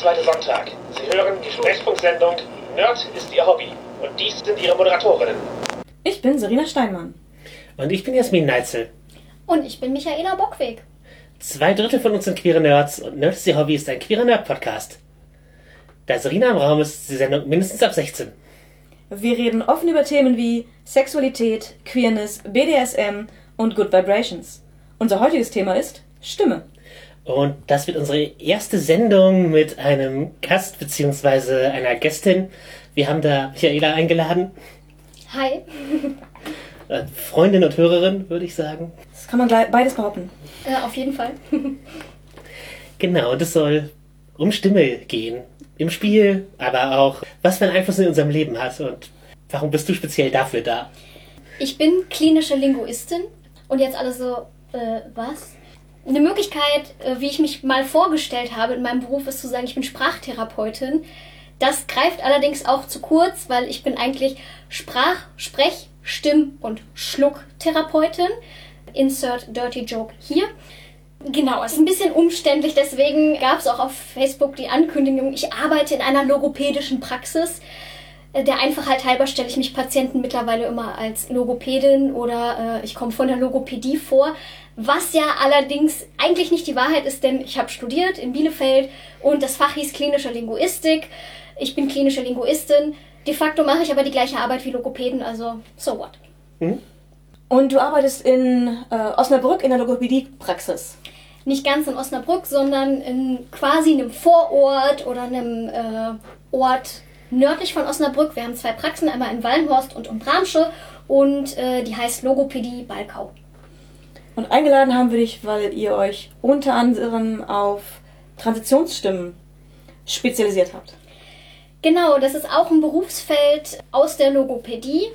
zweite Sonntag. Sie hören die Sprechfunksendung Nerd ist Ihr Hobby. Und dies sind Ihre Moderatorinnen. Ich bin Serena Steinmann. Und ich bin Jasmin Neitzel. Und ich bin Michaela Bockweg. Zwei Drittel von uns sind queere Nerds und Nerd ist Ihr Hobby ist ein queerer Nerd-Podcast. Da Serena im Raum ist, ist die Sendung mindestens ab 16. Wir reden offen über Themen wie Sexualität, Queerness, BDSM und Good Vibrations. Unser heutiges Thema ist Stimme. Und das wird unsere erste Sendung mit einem Gast bzw. einer Gästin. Wir haben da Michaela eingeladen. Hi. Äh, Freundin und Hörerin, würde ich sagen. Das kann man gleich beides behaupten. Äh, auf jeden Fall. Genau, und es soll um Stimme gehen. Im Spiel, aber auch, was für einen Einfluss in unserem Leben hat und warum bist du speziell dafür da? Ich bin klinische Linguistin und jetzt alle so, äh, was? Eine Möglichkeit, äh, wie ich mich mal vorgestellt habe in meinem Beruf, ist zu sagen, ich bin Sprachtherapeutin. Das greift allerdings auch zu kurz, weil ich bin eigentlich Sprach-, Sprech-, Stimm- und Schlucktherapeutin. Insert Dirty Joke hier. Genau, es ist ein bisschen umständlich, deswegen gab es auch auf Facebook die Ankündigung, ich arbeite in einer logopädischen Praxis. Äh, Der Einfachheit halber stelle ich mich Patienten mittlerweile immer als Logopädin oder äh, ich komme von der Logopädie vor, was ja allerdings eigentlich nicht die Wahrheit ist, denn ich habe studiert in Bielefeld und das Fach hieß klinische Linguistik. Ich bin klinische Linguistin. De facto mache ich aber die gleiche Arbeit wie Logopäden, also so what. Und du arbeitest in äh, Osnabrück in der Logopädie-Praxis. nicht ganz in Osnabrück, sondern in quasi einem Vorort oder einem äh, Ort nördlich von Osnabrück. Wir haben zwei Praxen, einmal in Wallenhorst und in Bramsche und äh, die heißt Logopädie Balkau. Und eingeladen haben wir dich, weil ihr euch unter anderem auf Transitionsstimmen spezialisiert habt. Genau, das ist auch ein Berufsfeld aus der Logopädie.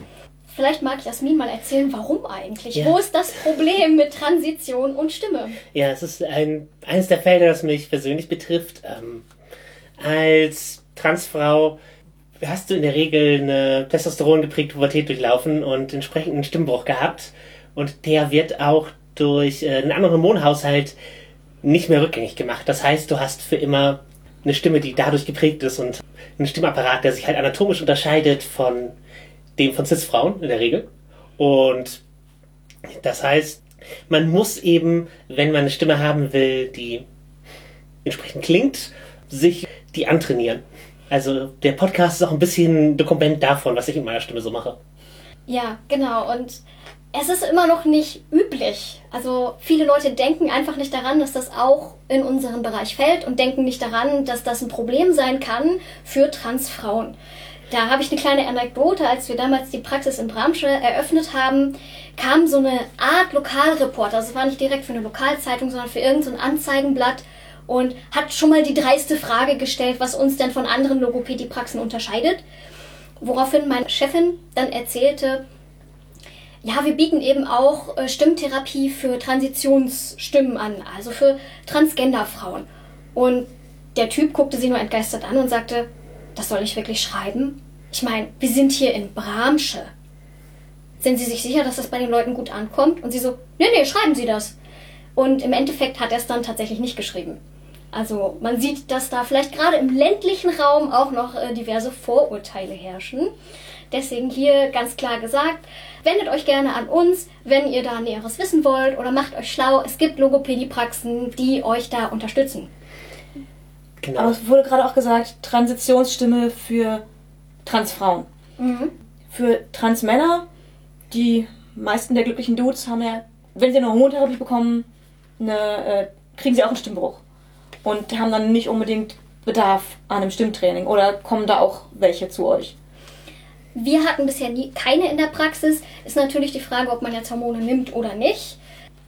Vielleicht mag Jasmin mal erzählen, warum eigentlich? Ja. Wo ist das Problem mit Transition und Stimme? Ja, es ist ein, eines der Felder, das mich persönlich betrifft. Ähm, als Transfrau hast du in der Regel eine Testosteron geprägte Pubertät durchlaufen und entsprechenden Stimmbruch gehabt. Und der wird auch durch äh, einen anderen Hormonhaushalt nicht mehr rückgängig gemacht. Das heißt, du hast für immer eine Stimme, die dadurch geprägt ist und einen Stimmapparat, der sich halt anatomisch unterscheidet von dem von Cis-Frauen in der Regel. Und das heißt, man muss eben, wenn man eine Stimme haben will, die entsprechend klingt, sich die antrainieren. Also der Podcast ist auch ein bisschen ein Dokument davon, was ich mit meiner Stimme so mache. Ja, genau. Und es ist immer noch nicht üblich. Also viele Leute denken einfach nicht daran, dass das auch in unseren Bereich fällt und denken nicht daran, dass das ein Problem sein kann für Transfrauen. Da habe ich eine kleine Anekdote. Als wir damals die Praxis in Bramsche eröffnet haben, kam so eine Art Lokalreporter. Also es war nicht direkt für eine Lokalzeitung, sondern für irgendein Anzeigenblatt und hat schon mal die dreiste Frage gestellt, was uns denn von anderen Logopädie-Praxen unterscheidet. Woraufhin meine Chefin dann erzählte, ja, wir bieten eben auch äh, Stimmtherapie für Transitionsstimmen an, also für Transgender-Frauen. Und der Typ guckte sie nur entgeistert an und sagte, das soll ich wirklich schreiben? Ich meine, wir sind hier in Bramsche. Sind Sie sich sicher, dass das bei den Leuten gut ankommt? Und sie so, nee, nee, schreiben Sie das. Und im Endeffekt hat er es dann tatsächlich nicht geschrieben. Also man sieht, dass da vielleicht gerade im ländlichen Raum auch noch äh, diverse Vorurteile herrschen. Deswegen hier ganz klar gesagt, wendet euch gerne an uns, wenn ihr da Näheres wissen wollt oder macht euch schlau. Es gibt Logopädie-Praxen, die euch da unterstützen. Genau. Aber es wurde gerade auch gesagt, Transitionsstimme für Transfrauen. Für Transmänner, die meisten der glücklichen Dudes haben ja, wenn sie eine Hormontherapie bekommen, eine, äh, kriegen sie auch einen Stimmbruch. Und haben dann nicht unbedingt Bedarf an einem Stimmtraining. Oder kommen da auch welche zu euch? Wir hatten bisher nie keine in der Praxis. Ist natürlich die Frage, ob man jetzt Hormone nimmt oder nicht.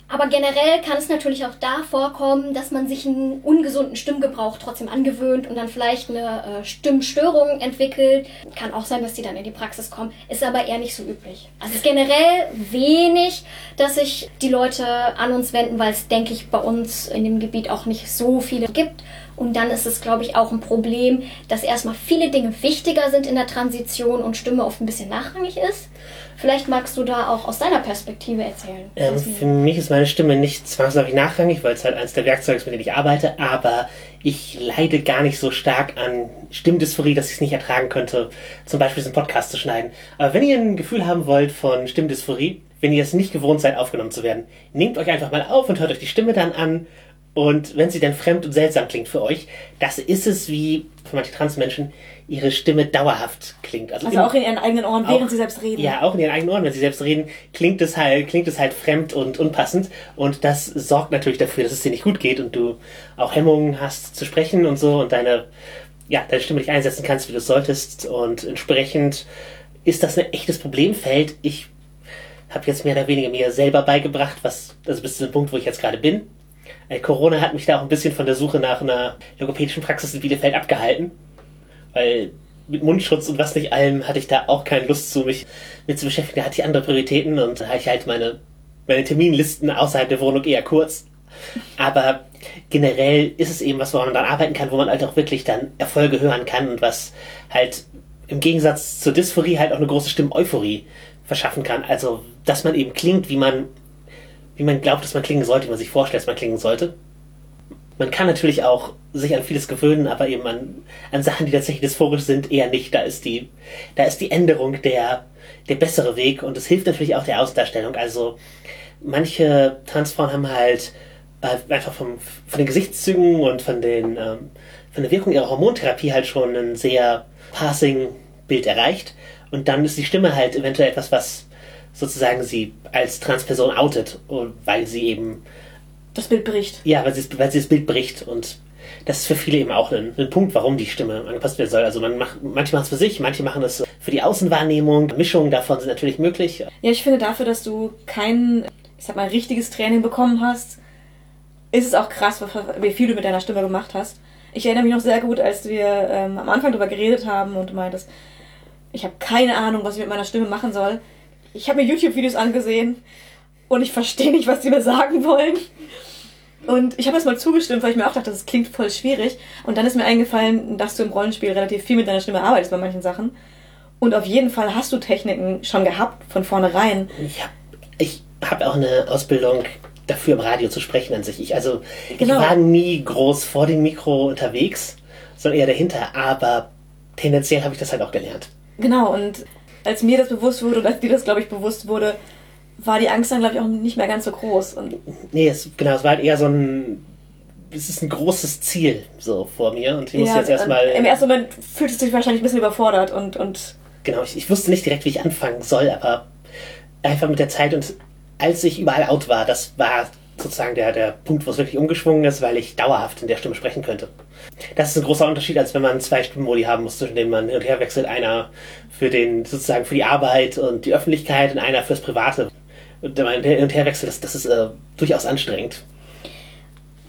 Aber generell kann es natürlich auch da vorkommen, dass man sich einen ungesunden Stimmgebrauch trotzdem angewöhnt und dann vielleicht eine äh, Stimmstörung entwickelt. Kann auch sein, dass die dann in die Praxis kommen. Ist aber eher nicht so üblich. Also es ist generell wenig, dass sich die Leute an uns wenden, weil es, denke ich, bei uns in dem Gebiet auch nicht so viele gibt. Und dann ist es, glaube ich, auch ein Problem, dass erstmal viele Dinge wichtiger sind in der Transition und Stimme oft ein bisschen nachrangig ist. Vielleicht magst du da auch aus deiner Perspektive erzählen. Ähm, für mich ist meine Stimme nicht zwangsläufig nachrangig, weil es halt eines der Werkzeuge ist, mit denen ich arbeite, aber ich leide gar nicht so stark an Stimmdysphorie, dass ich es nicht ertragen könnte, zum Beispiel diesen Podcast zu schneiden. Aber wenn ihr ein Gefühl haben wollt von Stimmdysphorie, wenn ihr es nicht gewohnt seid, aufgenommen zu werden, nehmt euch einfach mal auf und hört euch die Stimme dann an und wenn sie dann fremd und seltsam klingt für euch, das ist es wie für manche Transmenschen ihre Stimme dauerhaft klingt. Also, also auch in ihren eigenen Ohren, während sie selbst reden. Ja, auch in ihren eigenen Ohren, wenn sie selbst reden, klingt es halt, klingt es halt fremd und unpassend. Und das sorgt natürlich dafür, dass es dir nicht gut geht und du auch Hemmungen hast zu sprechen und so und deine, ja, deine Stimme nicht einsetzen kannst, wie du es solltest. Und entsprechend ist das ein echtes Problemfeld. Ich habe jetzt mehr oder weniger mir selber beigebracht, was, also bis zu dem Punkt, wo ich jetzt gerade bin äh, Corona hat mich da auch ein bisschen von der Suche nach einer logopädischen Praxis in Bielefeld abgehalten. Weil mit Mundschutz und was nicht allem hatte ich da auch keine Lust zu, mich mit zu beschäftigen. Da hatte ich andere Prioritäten und da hatte ich halt meine, meine Terminlisten außerhalb der Wohnung eher kurz. Aber generell ist es eben was, woran man dann arbeiten kann, wo man halt auch wirklich dann Erfolge hören kann und was halt im Gegensatz zur Dysphorie halt auch eine große Stimmeuphorie verschaffen kann. Also, dass man eben klingt, wie man wie man glaubt, dass man klingen sollte, wie man sich vorstellt, dass man klingen sollte. Man kann natürlich auch sich an vieles gewöhnen, aber eben an, an Sachen, die tatsächlich dysphorisch sind, eher nicht. Da ist die, da ist die Änderung der, der bessere Weg und es hilft natürlich auch der Außendarstellung. Also manche Transfrauen haben halt äh, einfach vom, von den Gesichtszügen und von den ähm, von der Wirkung ihrer Hormontherapie halt schon ein sehr passing Bild erreicht. Und dann ist die Stimme halt eventuell etwas, was sozusagen sie als Transperson outet, weil sie eben das Bild bricht. Ja, weil sie, weil sie das Bild bricht und das ist für viele eben auch ein, ein Punkt, warum die Stimme angepasst werden soll. Also man macht, manche machen es für sich, manche machen es für die Außenwahrnehmung. Mischungen davon sind natürlich möglich. Ja, ich finde dafür, dass du kein, ich sag mal, richtiges Training bekommen hast, ist es auch krass, wie viel du mit deiner Stimme gemacht hast. Ich erinnere mich noch sehr gut, als wir ähm, am Anfang darüber geredet haben und du meintest, ich habe keine Ahnung, was ich mit meiner Stimme machen soll ich habe mir YouTube-Videos angesehen und ich verstehe nicht, was die mir sagen wollen. Und ich habe das mal zugestimmt, weil ich mir auch dachte, das klingt voll schwierig. Und dann ist mir eingefallen, dass du im Rollenspiel relativ viel mit deiner Stimme arbeitest bei manchen Sachen. Und auf jeden Fall hast du Techniken schon gehabt von vornherein. Ich habe ich hab auch eine Ausbildung dafür im Radio zu sprechen an sich. Ich, also genau. ich war nie groß vor dem Mikro unterwegs, sondern eher dahinter. Aber tendenziell habe ich das halt auch gelernt. Genau, und als mir das bewusst wurde und als dir das, glaube ich, bewusst wurde, war die Angst dann, glaube ich, auch nicht mehr ganz so groß. Und nee, es, genau, es war halt eher so ein. Es ist ein großes Ziel so vor mir und ich muss ja, jetzt erstmal. Im ersten Moment fühlt es sich wahrscheinlich ein bisschen überfordert und. und genau, ich, ich wusste nicht direkt, wie ich anfangen soll, aber einfach mit der Zeit und als ich überall out war, das war sozusagen der, der Punkt, wo es wirklich umgeschwungen ist, weil ich dauerhaft in der Stimme sprechen könnte. Das ist ein großer Unterschied, als wenn man zwei Stimmenmodi haben muss, zwischen denen man hin und her wechselt. Einer für den, sozusagen für die Arbeit und die Öffentlichkeit und einer fürs Private. Und wenn man hin und her wechselt, das, das ist äh, durchaus anstrengend.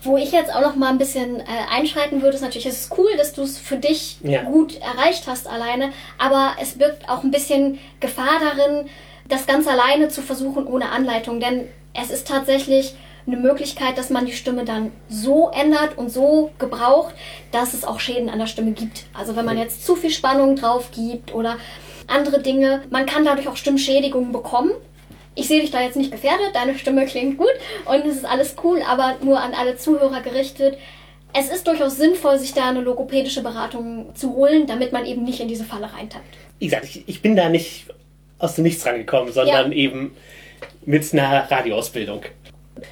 Wo ich jetzt auch noch mal ein bisschen äh, einschreiten würde, ist natürlich, es ist cool, dass du es für dich ja. gut erreicht hast alleine, aber es birgt auch ein bisschen Gefahr darin, das Ganze alleine zu versuchen ohne Anleitung, denn es ist tatsächlich eine Möglichkeit, dass man die Stimme dann so ändert und so gebraucht, dass es auch Schäden an der Stimme gibt. Also wenn man jetzt zu viel Spannung drauf gibt oder andere Dinge, man kann dadurch auch Stimmschädigungen bekommen. Ich sehe dich da jetzt nicht gefährdet, deine Stimme klingt gut und es ist alles cool, aber nur an alle Zuhörer gerichtet. Es ist durchaus sinnvoll, sich da eine logopädische Beratung zu holen, damit man eben nicht in diese Falle reintappt. Wie gesagt, ich, ich bin da nicht aus dem Nichts rangekommen, sondern ja. eben mit einer Radioausbildung.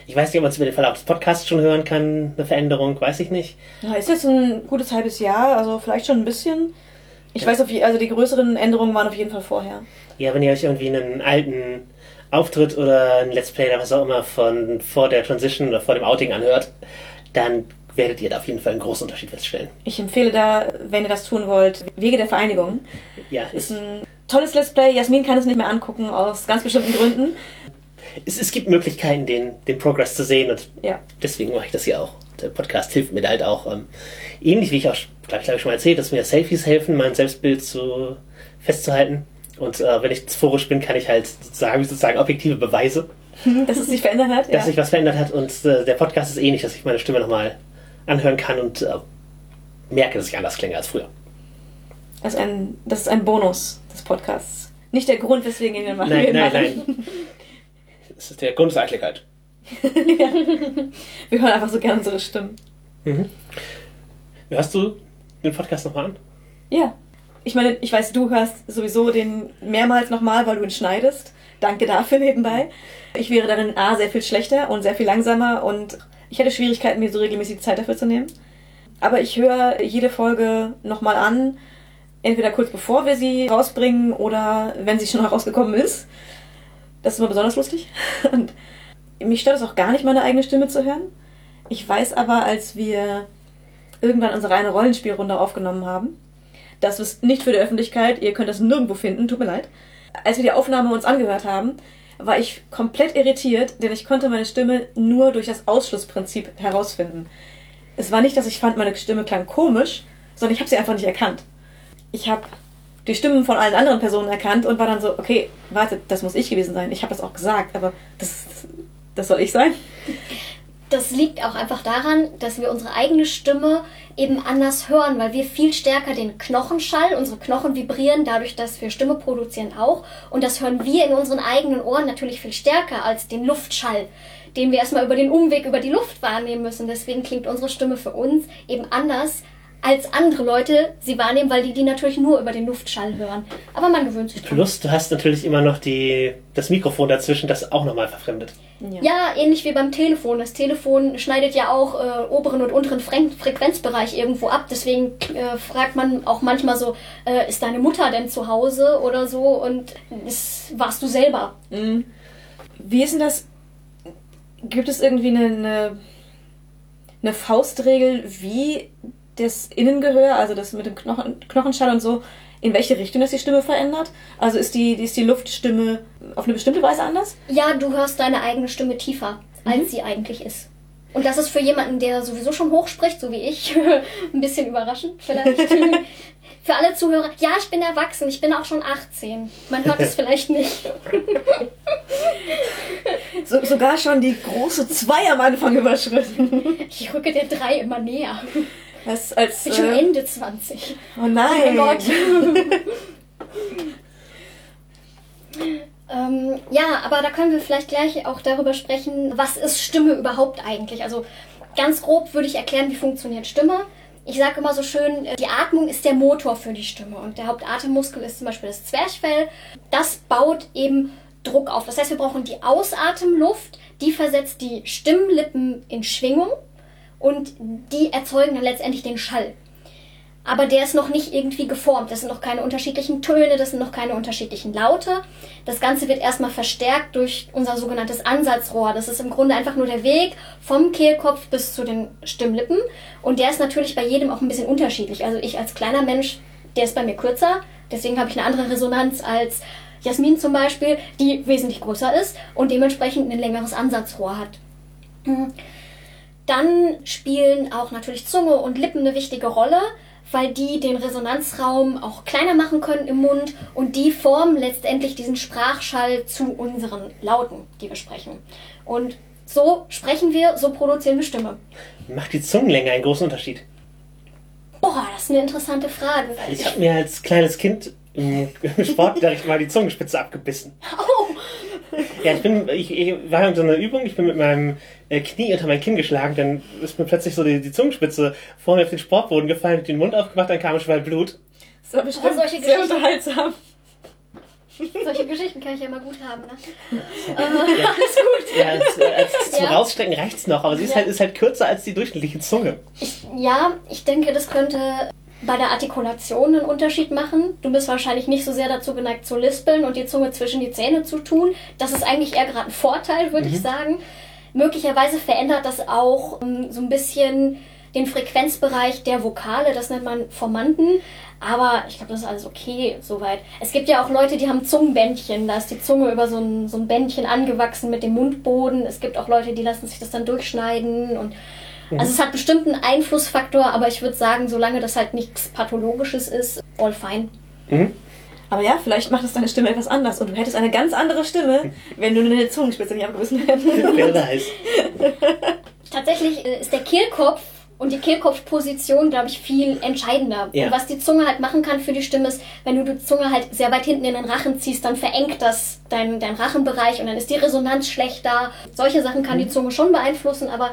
Ich weiß nicht, ob man es über den Verlauf des Podcasts schon hören kann, eine Veränderung, weiß ich nicht. Ja, ist jetzt ein gutes halbes Jahr, also vielleicht schon ein bisschen. Ich ja. weiß, auf, also die größeren Änderungen waren auf jeden Fall vorher. Ja, wenn ihr euch irgendwie einen alten Auftritt oder ein Let's Play oder was auch immer von vor der Transition oder vor dem Outing anhört, dann werdet ihr da auf jeden Fall einen großen Unterschied feststellen. Ich empfehle da, wenn ihr das tun wollt, Wege der Vereinigung. Ja, ist ein tolles Let's Play. Jasmin kann es nicht mehr angucken, aus ganz bestimmten Gründen es, es gibt Möglichkeiten, den, den Progress zu sehen und ja. deswegen mache ich das hier auch. Der Podcast hilft mir halt auch, ähm, ähnlich wie ich auch, glaube ich, schon mal erzählt, dass mir Selfies helfen, mein Selbstbild zu, festzuhalten. Und äh, wenn ich phorisch bin, kann ich halt sozusagen, sozusagen objektive Beweise. Dass es sich verändert hat? Dass ja. sich was verändert hat. Und äh, der Podcast ist ähnlich, dass ich meine Stimme nochmal anhören kann und äh, merke, dass ich anders klinge als früher. Also ein, das ist ein Bonus des Podcasts. nicht der Grund, weswegen wir den machen. Nein, nein, nein. Das ist der Grund der Eitelkeit. Wir hören einfach so gerne unsere Stimmen. Hörst du den Podcast nochmal an? Ja. Ich meine, ich weiß, du hörst sowieso den mehrmals nochmal, weil du ihn schneidest. Danke dafür nebenbei. Ich wäre dann in A sehr viel schlechter und sehr viel langsamer und ich hätte Schwierigkeiten, mir so regelmäßig Zeit dafür zu nehmen. Aber ich höre jede Folge nochmal an, entweder kurz bevor wir sie rausbringen oder wenn sie schon herausgekommen ist. Das ist immer besonders lustig. Und mich stört es auch gar nicht, meine eigene Stimme zu hören. Ich weiß aber, als wir irgendwann unsere reine Rollenspielrunde aufgenommen haben, das ist nicht für die Öffentlichkeit, ihr könnt das nirgendwo finden, tut mir leid. Als wir die Aufnahme uns angehört haben, war ich komplett irritiert, denn ich konnte meine Stimme nur durch das Ausschlussprinzip herausfinden. Es war nicht, dass ich fand, meine Stimme klang komisch, sondern ich habe sie einfach nicht erkannt. Ich habe die Stimmen von allen anderen Personen erkannt und war dann so, okay, warte, das muss ich gewesen sein. Ich habe das auch gesagt, aber das, das soll ich sein? Das liegt auch einfach daran, dass wir unsere eigene Stimme eben anders hören, weil wir viel stärker den Knochenschall, unsere Knochen vibrieren dadurch, dass wir Stimme produzieren auch. Und das hören wir in unseren eigenen Ohren natürlich viel stärker als den Luftschall, den wir erstmal über den Umweg über die Luft wahrnehmen müssen. Deswegen klingt unsere Stimme für uns eben anders als andere Leute sie wahrnehmen, weil die die natürlich nur über den Luftschall hören. Aber man gewöhnt sich dran. Plus, du hast natürlich immer noch die, das Mikrofon dazwischen, das auch nochmal verfremdet. Ja, ähnlich wie beim Telefon. Das Telefon schneidet ja auch äh, oberen und unteren Fre Frequenzbereich irgendwo ab. Deswegen äh, fragt man auch manchmal so, äh, ist deine Mutter denn zu Hause oder so? Und ist, warst du selber? Wie ist denn das? Gibt es irgendwie eine, eine, eine Faustregel, wie das Innengehör, also das mit dem Knochen, Knochenschall und so, in welche Richtung das die Stimme verändert? Also ist die, ist die Luftstimme auf eine bestimmte Weise anders? Ja, du hörst deine eigene Stimme tiefer, als sie eigentlich ist. Und das ist für jemanden, der sowieso schon hoch spricht, so wie ich, ein bisschen überraschend vielleicht. für alle Zuhörer, ja, ich bin erwachsen, ich bin auch schon 18. Man hört es vielleicht nicht. So, sogar schon die große 2 am Anfang überschritten. Ich rücke der 3 immer näher. Das als. Ich bin schon Äh, Ende 20. oh Oh nein! mein Gott. ähm, ja, aber da können wir vielleicht gleich auch darüber sprechen, was ist Stimme überhaupt eigentlich? Also ganz grob würde ich erklären, wie funktioniert Stimme. Ich sage immer so schön, äh, die Atmung ist der Motor für die Stimme und der Hauptatemmuskel ist zum Beispiel das Zwerchfell. Das baut eben Druck auf. Das heißt, wir brauchen die Ausatemluft, die versetzt die Stimmlippen in Schwingung und die erzeugen dann letztendlich den Schall. Aber der ist noch nicht irgendwie geformt. Das sind noch keine unterschiedlichen Töne, das sind noch keine unterschiedlichen Laute. Das Ganze wird erstmal verstärkt durch unser sogenanntes Ansatzrohr. Das ist im Grunde einfach nur der Weg vom Kehlkopf bis zu den Stimmlippen. Und der ist natürlich bei jedem auch ein bisschen unterschiedlich. Also ich als kleiner Mensch, der ist bei mir kürzer. Deswegen habe ich eine andere Resonanz als Jasmin zum Beispiel, die wesentlich größer ist und dementsprechend ein längeres Ansatzrohr hat. Dann spielen auch natürlich Zunge und Lippen eine wichtige Rolle, weil die den Resonanzraum auch kleiner machen können im Mund und die formen letztendlich diesen Sprachschall zu unseren Lauten, die wir sprechen. Und so sprechen wir, so produzieren wir Stimme. Macht die Zungenlänge einen großen Unterschied? Boah, das ist eine interessante Frage. Ich habe mir als kleines Kind im Sportunterricht mal die Zungenspitze abgebissen. Oh, Ja, ich bin, ich, ich war in so einer Übung, ich bin mit meinem äh, Knie unter mein Kinn geschlagen, dann ist mir plötzlich so die, die Zungenspitze vor mir auf den Sportboden gefallen, hab den Mund aufgemacht, dann kam schon Blut. Das war bestimmt Oh, solche sehr Geschichten. unterhaltsam. solche Geschichten kann ich ja mal gut haben. Ne? Ja, als, äh, als zum Ja. Rausstecken reicht's noch, aber sie ist, Ja. halt, ist halt kürzer als die durchschnittliche Zunge. Ja, ich denke, das könnte bei der Artikulation einen Unterschied machen. Du bist wahrscheinlich nicht so sehr dazu geneigt zu lispeln und die Zunge zwischen die Zähne zu tun. Das ist eigentlich eher gerade ein Vorteil, würde ich sagen. Möglicherweise verändert das auch ähm, so ein bisschen den Frequenzbereich der Vokale, das nennt man Formanten. Aber ich glaube, das ist alles okay soweit. Es gibt ja auch Leute, die haben Zungenbändchen. Da ist die Zunge über so ein, so ein Bändchen angewachsen mit dem Mundboden. Es gibt auch Leute, die lassen sich das dann durchschneiden. Und also es hat bestimmt einen Einflussfaktor, aber ich würde sagen, solange das halt nichts Pathologisches ist, all fine. Aber ja, vielleicht macht es deine Stimme etwas anders und du hättest eine ganz andere Stimme, wenn du eine Zungenspitze nicht abgebissen hättest. Wer weiß. Tatsächlich äh, ist der Kehlkopf Und die Kehlkopfposition, glaube ich, viel entscheidender. Ja. Und was die Zunge halt machen kann für die Stimme ist, wenn du die Zunge halt sehr weit hinten in den Rachen ziehst, dann verengt das dein, dein Rachenbereich und dann ist die Resonanz schlechter. Solche Sachen kann die Zunge schon beeinflussen, aber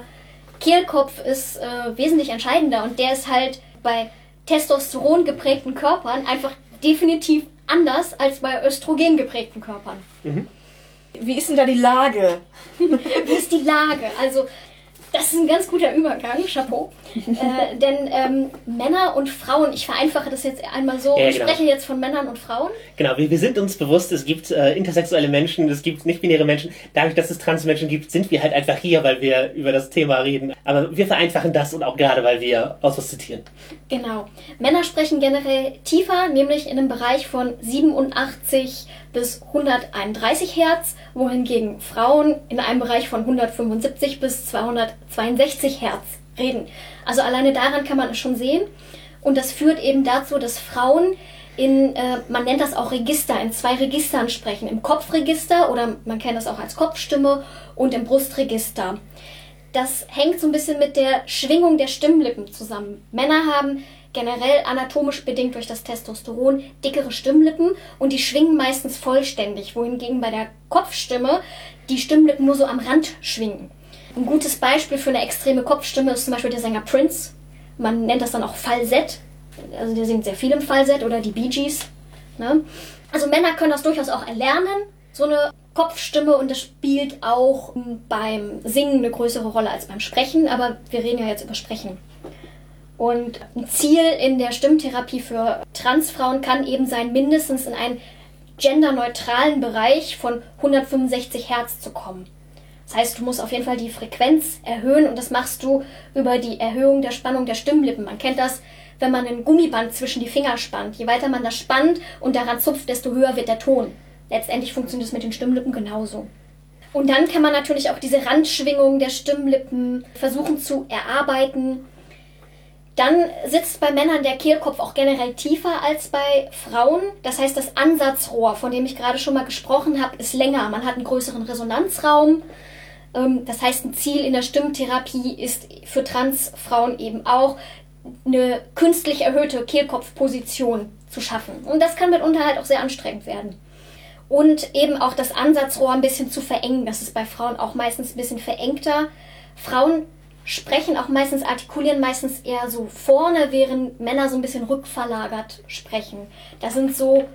Kehlkopf ist äh, wesentlich entscheidender und der ist halt bei Testosteron geprägten Körpern einfach definitiv anders als bei Östrogen geprägten Körpern. Wie ist denn da die Lage? Wie ist die Lage? Also, das ist ein ganz guter Übergang, Chapeau. äh, denn ähm, Männer und Frauen, ich vereinfache das jetzt einmal so, Ja, wir genau. sprechen jetzt von Männern und Frauen. Genau, wir, wir sind uns bewusst, es gibt äh, intersexuelle Menschen, es gibt nicht-binäre Menschen. Dadurch, dass es Transmenschen gibt, sind wir halt einfach hier, weil wir über das Thema reden. Aber wir vereinfachen das und auch gerade, weil wir aus was zitieren. Genau. Männer sprechen generell tiefer, nämlich in einem Bereich von 87 bis 131 Hertz, wohingegen Frauen in einem Bereich von 175 bis 262 Hertz reden. Also alleine daran kann man es schon sehen. Und das führt eben dazu, dass Frauen in, äh, man nennt das auch Register, in zwei Registern sprechen. Im Kopfregister oder man kennt das auch als Kopfstimme und im Brustregister. Das hängt so ein bisschen mit der Schwingung der Stimmlippen zusammen. Männer haben generell anatomisch bedingt durch das Testosteron dickere Stimmlippen und die schwingen meistens vollständig, wohingegen bei der Kopfstimme die Stimmlippen nur so am Rand schwingen. Ein gutes Beispiel für eine extreme Kopfstimme ist zum Beispiel der Sänger Prince. Man nennt das dann auch Falsett. Also der singt sehr viel im Falsett oder die Bee Gees. Ne? Also Männer können das durchaus auch erlernen, so eine Kopfstimme und das spielt auch beim Singen eine größere Rolle als beim Sprechen, aber wir reden ja jetzt über Sprechen. Und ein Ziel in der Stimmtherapie für Transfrauen kann eben sein, mindestens in einen genderneutralen Bereich von 165 Hertz zu kommen. Das heißt, du musst auf jeden Fall die Frequenz erhöhen und das machst du über die Erhöhung der Spannung der Stimmlippen. Man kennt das, wenn man ein Gummiband zwischen die Finger spannt. Je weiter man das spannt und daran zupft, desto höher wird der Ton. Letztendlich funktioniert es mit den Stimmlippen genauso. Und dann kann man natürlich auch diese Randschwingung der Stimmlippen versuchen zu erarbeiten. Dann sitzt bei Männern der Kehlkopf auch generell tiefer als bei Frauen. Das heißt, das Ansatzrohr, von dem ich gerade schon mal gesprochen habe, ist länger. Man hat einen größeren Resonanzraum. Ähm, Das heißt, ein Ziel in der Stimmtherapie ist für Transfrauen eben auch, eine künstlich erhöhte Kehlkopfposition zu schaffen. Und das kann mitunter halt auch sehr anstrengend werden. Und eben auch das Ansatzrohr ein bisschen zu verengen. Das ist bei Frauen auch meistens ein bisschen verengter. Frauen sprechen auch meistens, artikulieren meistens eher so vorne, während Männer so ein bisschen rückverlagert sprechen. Das sind so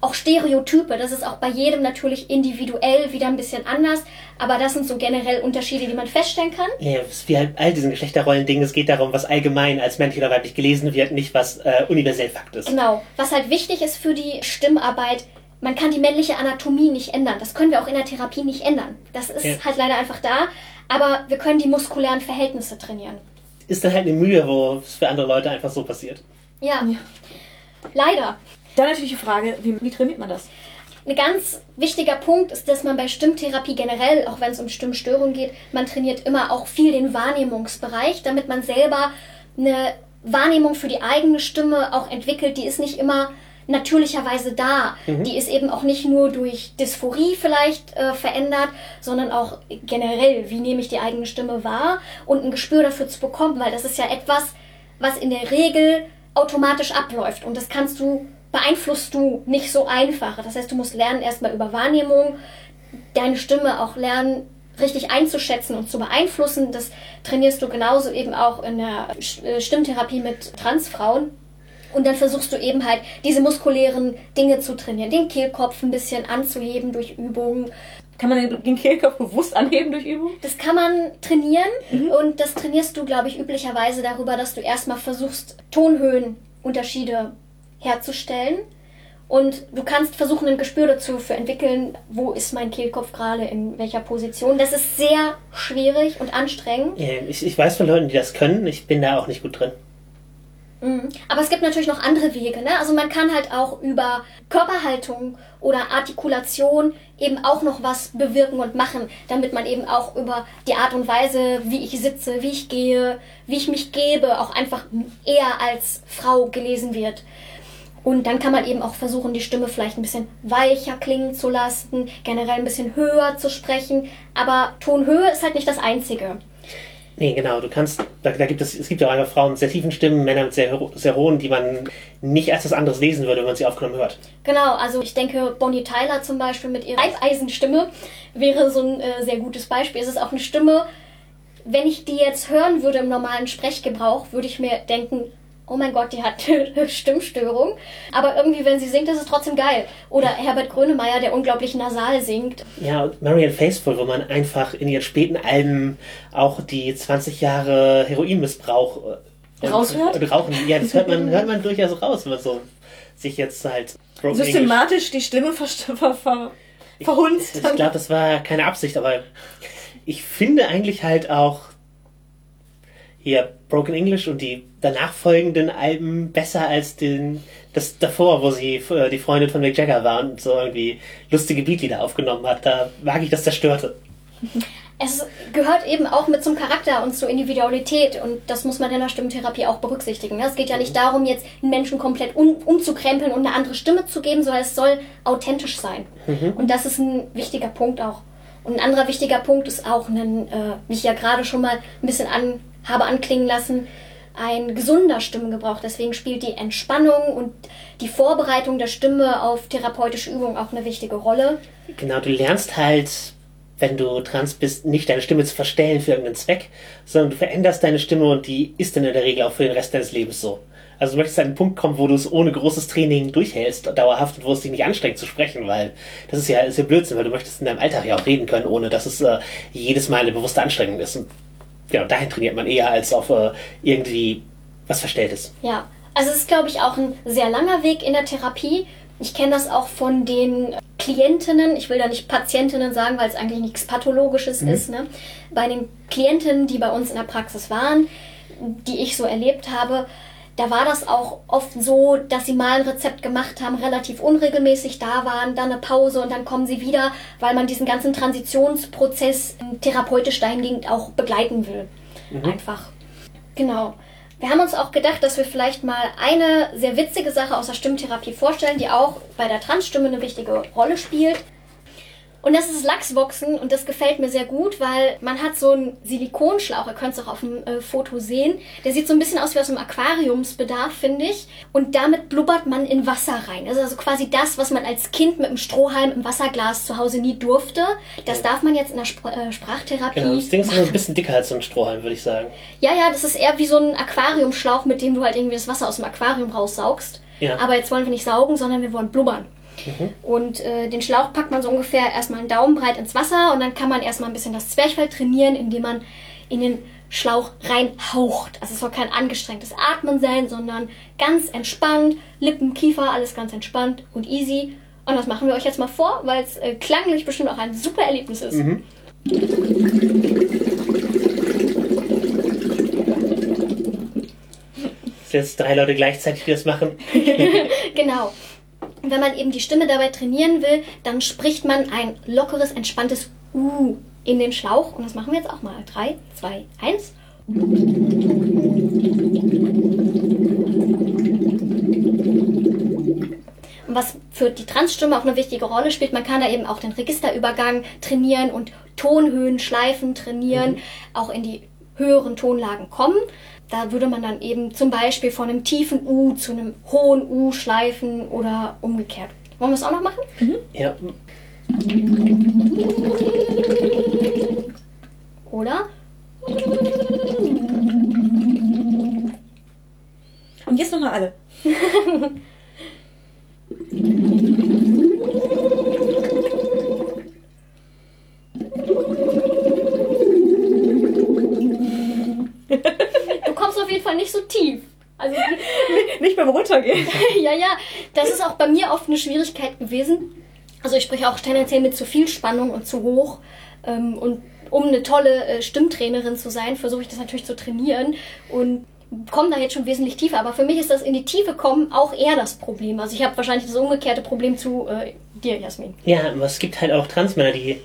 auch Stereotype. Das ist auch bei jedem natürlich individuell wieder ein bisschen anders. Aber das sind so generell Unterschiede, die man feststellen kann. Ja, es ist wie halt all diesen Geschlechterrollen-Dingen. Es geht darum, was allgemein als männlich oder weiblich gelesen wird, nicht was äh, universell Fakt ist. Genau. Was halt wichtig ist für die Stimmarbeit, man kann die männliche Anatomie nicht ändern. Das können wir auch in der Therapie nicht ändern. Das ist Ja. halt leider einfach da. Aber wir können die muskulären Verhältnisse trainieren. Ist dann halt eine Mühe, wo es für andere Leute einfach so passiert. Ja. Leider. Dann natürlich die Frage, wie, wie trainiert man das? Ein ganz wichtiger Punkt ist, dass man bei Stimmtherapie generell, auch wenn es um Stimmstörungen geht, man trainiert immer auch viel den Wahrnehmungsbereich, damit man selber eine Wahrnehmung für die eigene Stimme auch entwickelt. Die ist nicht immer natürlicherweise da. Die ist eben auch nicht nur durch Dysphorie vielleicht äh, verändert, sondern auch generell, wie nehme ich die eigene Stimme wahr und ein Gespür dafür zu bekommen, weil das ist ja etwas, was in der Regel automatisch abläuft und das kannst du beeinflusst du nicht so einfach. Das heißt, du musst lernen erstmal über Wahrnehmung, deine Stimme auch lernen, richtig einzuschätzen und zu beeinflussen. Das trainierst du genauso eben auch in der äh, Stimmtherapie mit Transfrauen. Und dann versuchst du eben halt diese muskulären Dinge zu trainieren, den Kehlkopf ein bisschen anzuheben durch Übungen. Kann man den, Kehlkopf bewusst anheben durch Übung? Das kann man trainieren und das trainierst du, glaube ich, üblicherweise darüber, dass du erstmal versuchst, Tonhöhenunterschiede herzustellen. Und du kannst versuchen, ein Gespür dazu zu entwickeln, wo ist mein Kehlkopf gerade, in welcher Position. Das ist sehr schwierig und anstrengend. Ja, ich, ich weiß von Leuten, die das können. Ich bin da auch nicht gut drin. Mhm. Aber es gibt natürlich noch andere Wege. Ne? Also man kann halt auch über Körperhaltung oder Artikulation eben auch noch was bewirken und machen, damit man eben auch über die Art und Weise, wie ich sitze, wie ich gehe, wie ich mich gebe, auch einfach eher als Frau gelesen wird. Und dann kann man eben auch versuchen, die Stimme vielleicht ein bisschen weicher klingen zu lassen, generell ein bisschen höher zu sprechen. Aber Tonhöhe ist halt nicht das Einzige. Nee, genau. Du kannst, da, da gibt es, es gibt ja auch einfach Frauen mit sehr tiefen Stimmen, Männer mit sehr, sehr hohen, die man nicht als was anderes lesen würde, wenn man sie aufgenommen hört. Genau, also ich denke, Bonnie Tyler zum Beispiel mit ihrer Reifeisenstimme wäre so ein äh, sehr gutes Beispiel. Es ist auch eine Stimme, wenn ich die jetzt hören würde im normalen Sprechgebrauch, würde ich mir denken, oh mein Gott, die hat eine Stimmstörung. Aber irgendwie, wenn sie singt, ist es trotzdem geil. Oder Herbert Grönemeyer, der unglaublich nasal singt. Ja, und Marian Faithful, wo man einfach in ihren späten Alben auch die 20 Jahre Heroinmissbrauch äh, raushört. Und Rauchen, ja, das hört man, hört man durchaus raus, wenn man so sich jetzt halt systematisch die Stimme ver ver ver verhunzt. Ich, ich glaube, das war keine Absicht, aber ich finde eigentlich halt auch hier Broken English und die danach folgenden Alben besser als den, das davor, wo sie äh, die Freundin von Mick Jagger war und so irgendwie lustige Beatlieder aufgenommen hat. Da mag ich das zerstörte. Es gehört eben auch mit zum Charakter und zur Individualität und das muss man in der Stimmtherapie auch berücksichtigen. Es geht ja nicht darum, jetzt einen Menschen komplett um, umzukrempeln und eine andere Stimme zu geben, sondern es soll authentisch sein. Mhm. Und das ist ein wichtiger Punkt auch. Und ein anderer wichtiger Punkt ist auch, ein, äh, wie ich ja gerade schon mal ein bisschen an habe anklingen lassen, ein gesunder Stimmengebrauch. Deswegen spielt die Entspannung und die Vorbereitung der Stimme auf therapeutische Übungen auch eine wichtige Rolle. Genau, du lernst halt, wenn du trans bist, nicht deine Stimme zu verstellen für irgendeinen Zweck, sondern du veränderst deine Stimme und die ist dann in der Regel auch für den Rest deines Lebens so. Also du möchtest an einen Punkt kommen, wo du es ohne großes Training durchhältst, dauerhaft, und wo es dich nicht anstrengt zu sprechen, weil das ist ja, ist ja Blödsinn, weil du möchtest in deinem Alltag ja auch reden können, ohne dass es äh, jedes Mal eine bewusste Anstrengung ist. Und genau, dahin trainiert man eher als auf äh, irgendwie was Verstelltes. Ja, also es ist, glaube ich, auch ein sehr langer Weg in der Therapie. Ich kenne das auch von den Klientinnen, ich will da nicht Patientinnen sagen, weil es eigentlich nichts Pathologisches mhm. ist. Ne? Bei den Klientinnen, die bei uns in der Praxis waren, die ich so erlebt habe, da war das auch oft so, dass sie mal ein Rezept gemacht haben, relativ unregelmäßig da waren, dann eine Pause und dann kommen sie wieder, weil man diesen ganzen Transitionsprozess therapeutisch dahingehend auch begleiten will. Mhm. Einfach. Genau. Wir haben uns auch gedacht, dass wir vielleicht mal eine sehr witzige Sache aus der Stimmtherapie vorstellen, die auch bei der Transstimme eine wichtige Rolle spielt. Und das ist Lachsboxen und das gefällt mir sehr gut, weil man hat so einen Silikonschlauch, ihr könnt es auch auf dem äh, Foto sehen. Der sieht so ein bisschen aus wie aus einem Aquariumsbedarf, finde ich. Und damit blubbert man in Wasser rein. Das ist also quasi das, was man als Kind mit einem Strohhalm im Wasserglas zu Hause nie durfte. Das darf man jetzt in der Spr äh, Sprachtherapie. Genau, das Ding ist ein bisschen dicker als so ein Strohhalm, würde ich sagen. Ja, ja, das ist eher wie so ein Aquariumschlauch, mit dem du halt irgendwie das Wasser aus dem Aquarium raussaugst. Ja. Aber jetzt wollen wir nicht saugen, sondern wir wollen blubbern. Mhm. Und äh, den Schlauch packt man so ungefähr erstmal einen Daumen breit ins Wasser und dann kann man erstmal ein bisschen das Zwerchfell trainieren, indem man in den Schlauch reinhaucht. Also es soll kein angestrengtes Atmen sein, sondern ganz entspannt, Lippen, Kiefer, alles ganz entspannt und easy. Und das machen wir euch jetzt mal vor, weil es äh, klanglich bestimmt auch ein super Erlebnis ist. Mhm. Jetzt drei Leute gleichzeitig, die das machen. genau. Und wenn man eben die Stimme dabei trainieren will, dann spricht man ein lockeres, entspanntes U in den Schlauch. Und das machen wir jetzt auch mal. 3, 2, 1. Und was für die Transstimme auch eine wichtige Rolle spielt, man kann da eben auch den Registerübergang trainieren und Tonhöhen, Schleifen trainieren, mhm. auch in die höheren Tonlagen kommen. Da würde man dann eben zum Beispiel von einem tiefen U zu einem hohen U schleifen oder umgekehrt. Wollen wir es auch noch machen? Mhm. Ja. Oder? Und jetzt nochmal alle. Fall nicht so tief. Also nicht beim Runtergehen. ja, ja, das ist auch bei mir oft eine Schwierigkeit gewesen. Also ich spreche auch tendenziell mit zu viel Spannung und zu hoch. Ähm, und um eine tolle äh, Stimmtrainerin zu sein, versuche ich das natürlich zu trainieren und komme da jetzt schon wesentlich tiefer. Aber für mich ist das in die Tiefe kommen auch eher das Problem. Also ich habe wahrscheinlich das umgekehrte Problem zu äh, dir, Jasmin. Ja, aber es gibt halt auch Transmänner, die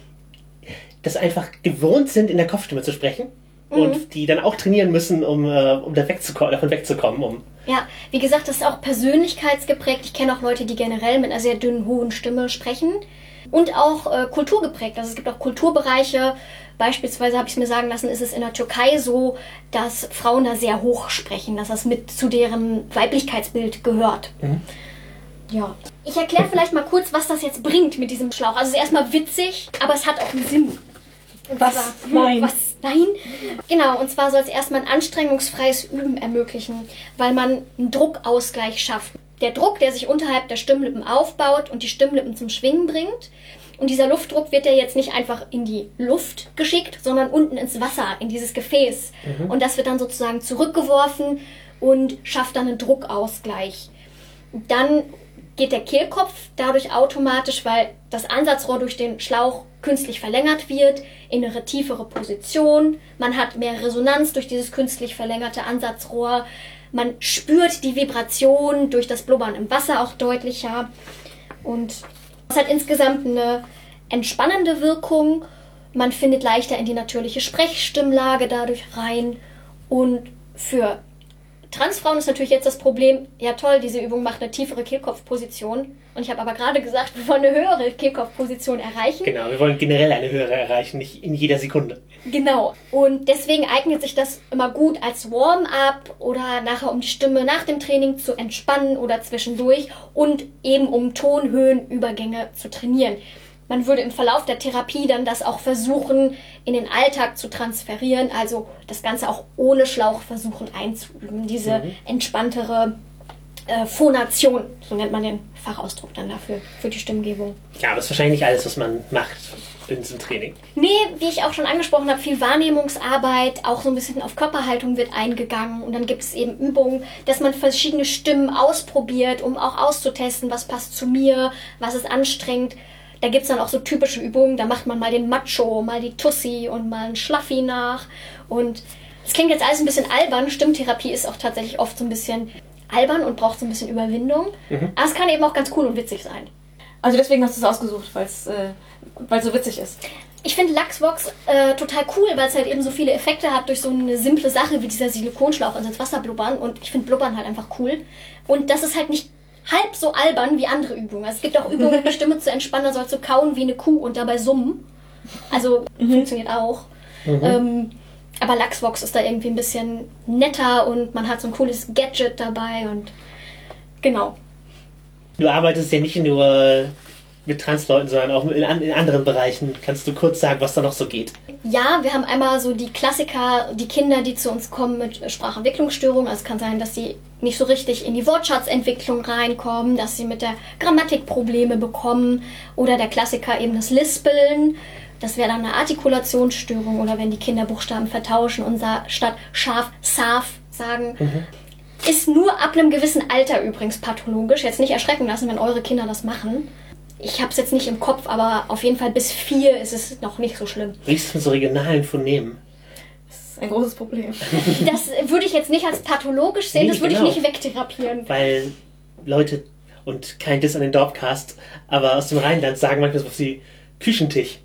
das einfach gewohnt sind, in der Kopfstimme zu sprechen mhm. und die dann auch trainieren müssen, um, äh, um da wegzukommen, davon wegzukommen. Um ja, wie gesagt, das ist auch persönlichkeitsgeprägt. Ich kenne auch Leute, die generell mit einer sehr dünnen, hohen Stimme sprechen. und auch äh, kulturgeprägt. Also es gibt auch Kulturbereiche, Beispielsweise habe ich mir sagen lassen, ist es in der Türkei so, dass Frauen da sehr hoch sprechen, dass das mit zu deren Weiblichkeitsbild gehört. Mhm. Ja. Ich erkläre vielleicht mal kurz, was das jetzt bringt mit diesem Schlauch. Also es ist erstmal witzig, aber es hat auch einen Sinn. Was? Zwar, nein. Was? Nein? Genau, und zwar soll es erstmal ein anstrengungsfreies Üben ermöglichen, weil man einen Druckausgleich schafft. Der Druck, der sich unterhalb der Stimmlippen aufbaut und die Stimmlippen zum Schwingen bringt, und dieser Luftdruck wird ja jetzt nicht einfach in die Luft geschickt, sondern unten ins Wasser, in dieses Gefäß. Mhm. Und das wird dann sozusagen zurückgeworfen und schafft dann einen Druckausgleich. Dann geht der Kehlkopf dadurch automatisch, weil das Ansatzrohr durch den Schlauch künstlich verlängert wird, in eine tiefere Position. Man hat mehr Resonanz durch dieses künstlich verlängerte Ansatzrohr. Man spürt die Vibration durch das Blubbern im Wasser auch deutlicher. Und es hat insgesamt eine entspannende Wirkung. Man findet leichter in die natürliche Sprechstimmlage dadurch rein. Und für Transfrauen ist natürlich jetzt das Problem, ja toll, diese Übung macht eine tiefere Kehlkopfposition. Und ich habe aber gerade gesagt, wir wollen eine höhere Kehlkopfposition erreichen. Genau, wir wollen generell eine höhere erreichen, nicht in jeder Sekunde. Genau. Und deswegen eignet sich das immer gut als Warm-up oder nachher, um die Stimme nach dem Training zu entspannen oder zwischendurch und eben um Tonhöhenübergänge zu trainieren. Man würde im Verlauf der Therapie dann das auch versuchen, in den Alltag zu transferieren, also das Ganze auch ohne Schlauch versuchen einzuüben, diese mhm. entspanntere äh, Phonation, so nennt man den Fachausdruck dann dafür, für die Stimmgebung. Ja, aber das ist wahrscheinlich nicht alles, was man macht in diesem Training. Nee, wie ich auch schon angesprochen habe, viel Wahrnehmungsarbeit, auch so ein bisschen auf Körperhaltung wird eingegangen und dann gibt es eben Übungen, dass man verschiedene Stimmen ausprobiert, um auch auszutesten, was passt zu mir, was ist anstrengend. Da gibt es dann auch so typische Übungen, da macht man mal den Macho, mal die Tussi und mal einen Schlaffi nach. Und es klingt jetzt alles ein bisschen albern. Stimmtherapie ist auch tatsächlich oft so ein bisschen albern und braucht so ein bisschen Überwindung. Mhm. Aber es kann eben auch ganz cool und witzig sein. Also deswegen hast du es ausgesucht, weil es äh, so witzig ist. Ich finde Lachsbox äh, total cool, weil es halt eben so viele Effekte hat durch so eine simple Sache wie dieser Silikonschlauch und ins Wasser blubbern. Und ich finde Blubbern halt einfach cool. Und das ist halt nicht halb so albern wie andere Übungen. Also es gibt auch Übungen, die Stimme zu entspannen, da sollst du kauen wie eine Kuh und dabei summen. Also mhm. funktioniert auch. Mhm. Ähm, aber Lachsbox ist da irgendwie ein bisschen netter und man hat so ein cooles Gadget dabei und genau. Du arbeitest ja nicht nur mit Transleuten, sondern auch in, in, anderen Bereichen. Kannst du kurz sagen, was da noch so geht? Ja, wir haben einmal so die Klassiker, die Kinder, die zu uns kommen mit Sprachentwicklungsstörungen. Also es kann sein, dass sie nicht so richtig in die Wortschatzentwicklung reinkommen, dass sie mit der Grammatik Probleme bekommen oder der Klassiker eben das Lispeln. Das wäre dann eine Artikulationsstörung oder wenn die Kinder Buchstaben vertauschen und statt scharf Saf sagen. Mhm. Ist nur ab einem gewissen Alter übrigens pathologisch. Jetzt nicht erschrecken lassen, wenn eure Kinder das machen. Ich habe es jetzt nicht im Kopf, aber auf jeden Fall bis vier ist es noch nicht so schlimm. Wie ist es mit so regionalen Phonemen? Das ist ein großes Problem. Das würde ich jetzt nicht als pathologisch sehen, nee, das würde genau. ich nicht wegtherapieren. Weil Leute, und kein Diss an den Dorpcast, aber aus dem Rheinland sagen manchmal so was wie Küchentisch.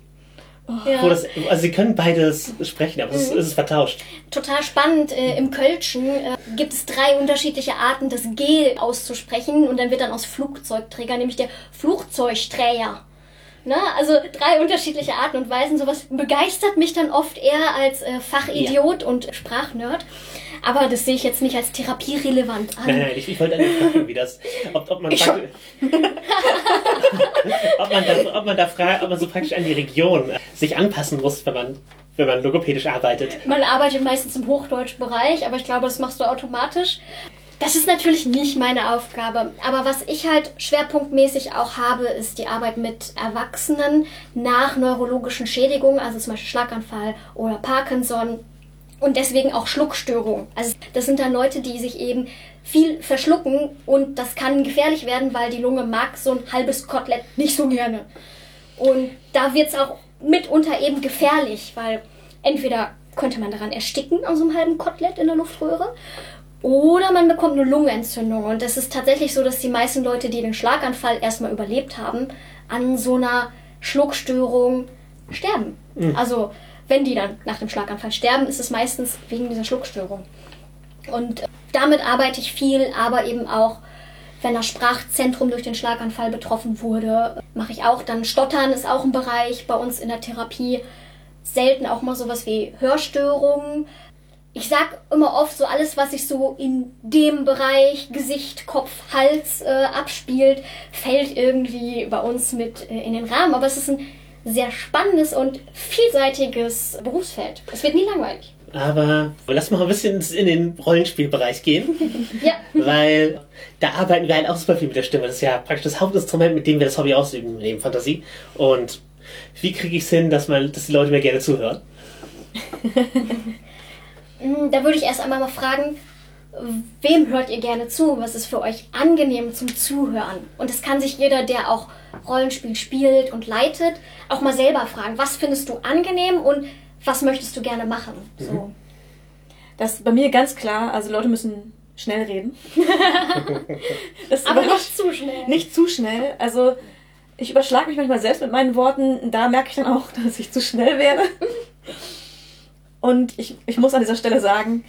Ja. Das, also sie können beides sprechen, aber mhm. es, ist, es, ist, vertauscht. Total spannend. Äh, Im Kölschen äh, gibt es drei unterschiedliche Arten, das G auszusprechen und dann wird dann aus Flugzeugträger, nämlich der Flugzeugträger. Ne? Also drei unterschiedliche Arten und Weisen. Sowas begeistert mich dann oft eher als äh, Fachidiot ja. und Sprachnerd. Aber das sehe ich jetzt nicht als therapierelevant an. Nein, nein, ich, ich wollte einfach fragen, wie das, ob, ob man, ob man da, ob man da fragt, ob man so praktisch an die Region sich anpassen muss, wenn man wenn man logopädisch arbeitet. Man arbeitet meistens im Hochdeutschbereich, aber ich glaube, das machst du automatisch. Das ist natürlich nicht meine Aufgabe. Aber was ich halt schwerpunktmäßig auch habe, ist die Arbeit mit Erwachsenen nach neurologischen Schädigungen, also zum Beispiel Schlaganfall oder Parkinson und deswegen auch Schluckstörungen. Also das sind dann Leute, die sich eben viel verschlucken und das kann gefährlich werden, weil die Lunge mag so ein halbes Kotelett nicht so gerne. Und da wird es auch mitunter eben gefährlich, weil entweder könnte man daran ersticken an so einem halben Kotelett in der Luftröhre oder man bekommt eine Lungenentzündung. Und es ist tatsächlich so, dass die meisten Leute, die den Schlaganfall erstmal überlebt haben, an so einer Schluckstörung sterben. Mhm. Also wenn die dann nach dem Schlaganfall sterben, ist es meistens wegen dieser Schluckstörung. Und damit arbeite ich viel, aber eben auch, wenn das Sprachzentrum durch den Schlaganfall betroffen wurde, mache ich auch. Dann Stottern ist auch ein Bereich bei uns in der Therapie. Selten auch mal sowas wie Hörstörungen. Ich sag immer oft so alles, was sich so in dem Bereich Gesicht, Kopf, Hals äh, abspielt, fällt irgendwie bei uns mit äh, in den Rahmen. Aber es ist ein sehr spannendes und vielseitiges Berufsfeld. Es wird nie langweilig. Aber lass mal ein bisschen in den Rollenspielbereich gehen. Ja. Weil da arbeiten wir halt auch super viel mit der Stimme. Das ist ja praktisch das Hauptinstrument, mit dem wir das Hobby ausüben, neben Fantasie. Und wie kriege ich es hin, dass, man, dass die Leute mir gerne zuhören? Da würde ich erst einmal mal fragen, wem hört ihr gerne zu? Was ist für euch angenehm zum Zuhören? Und das kann sich jeder, der auch Rollenspiel spielt und leitet, auch mal selber fragen. Was findest du angenehm und was möchtest du gerne machen? So. Das ist bei mir ganz klar, also Leute müssen schnell reden. das Aber nicht zu schnell. Nicht zu schnell. Also ich überschlage mich manchmal selbst mit meinen Worten. Da merke ich dann auch, dass ich zu schnell werde. Und ich, ich muss an dieser Stelle sagen,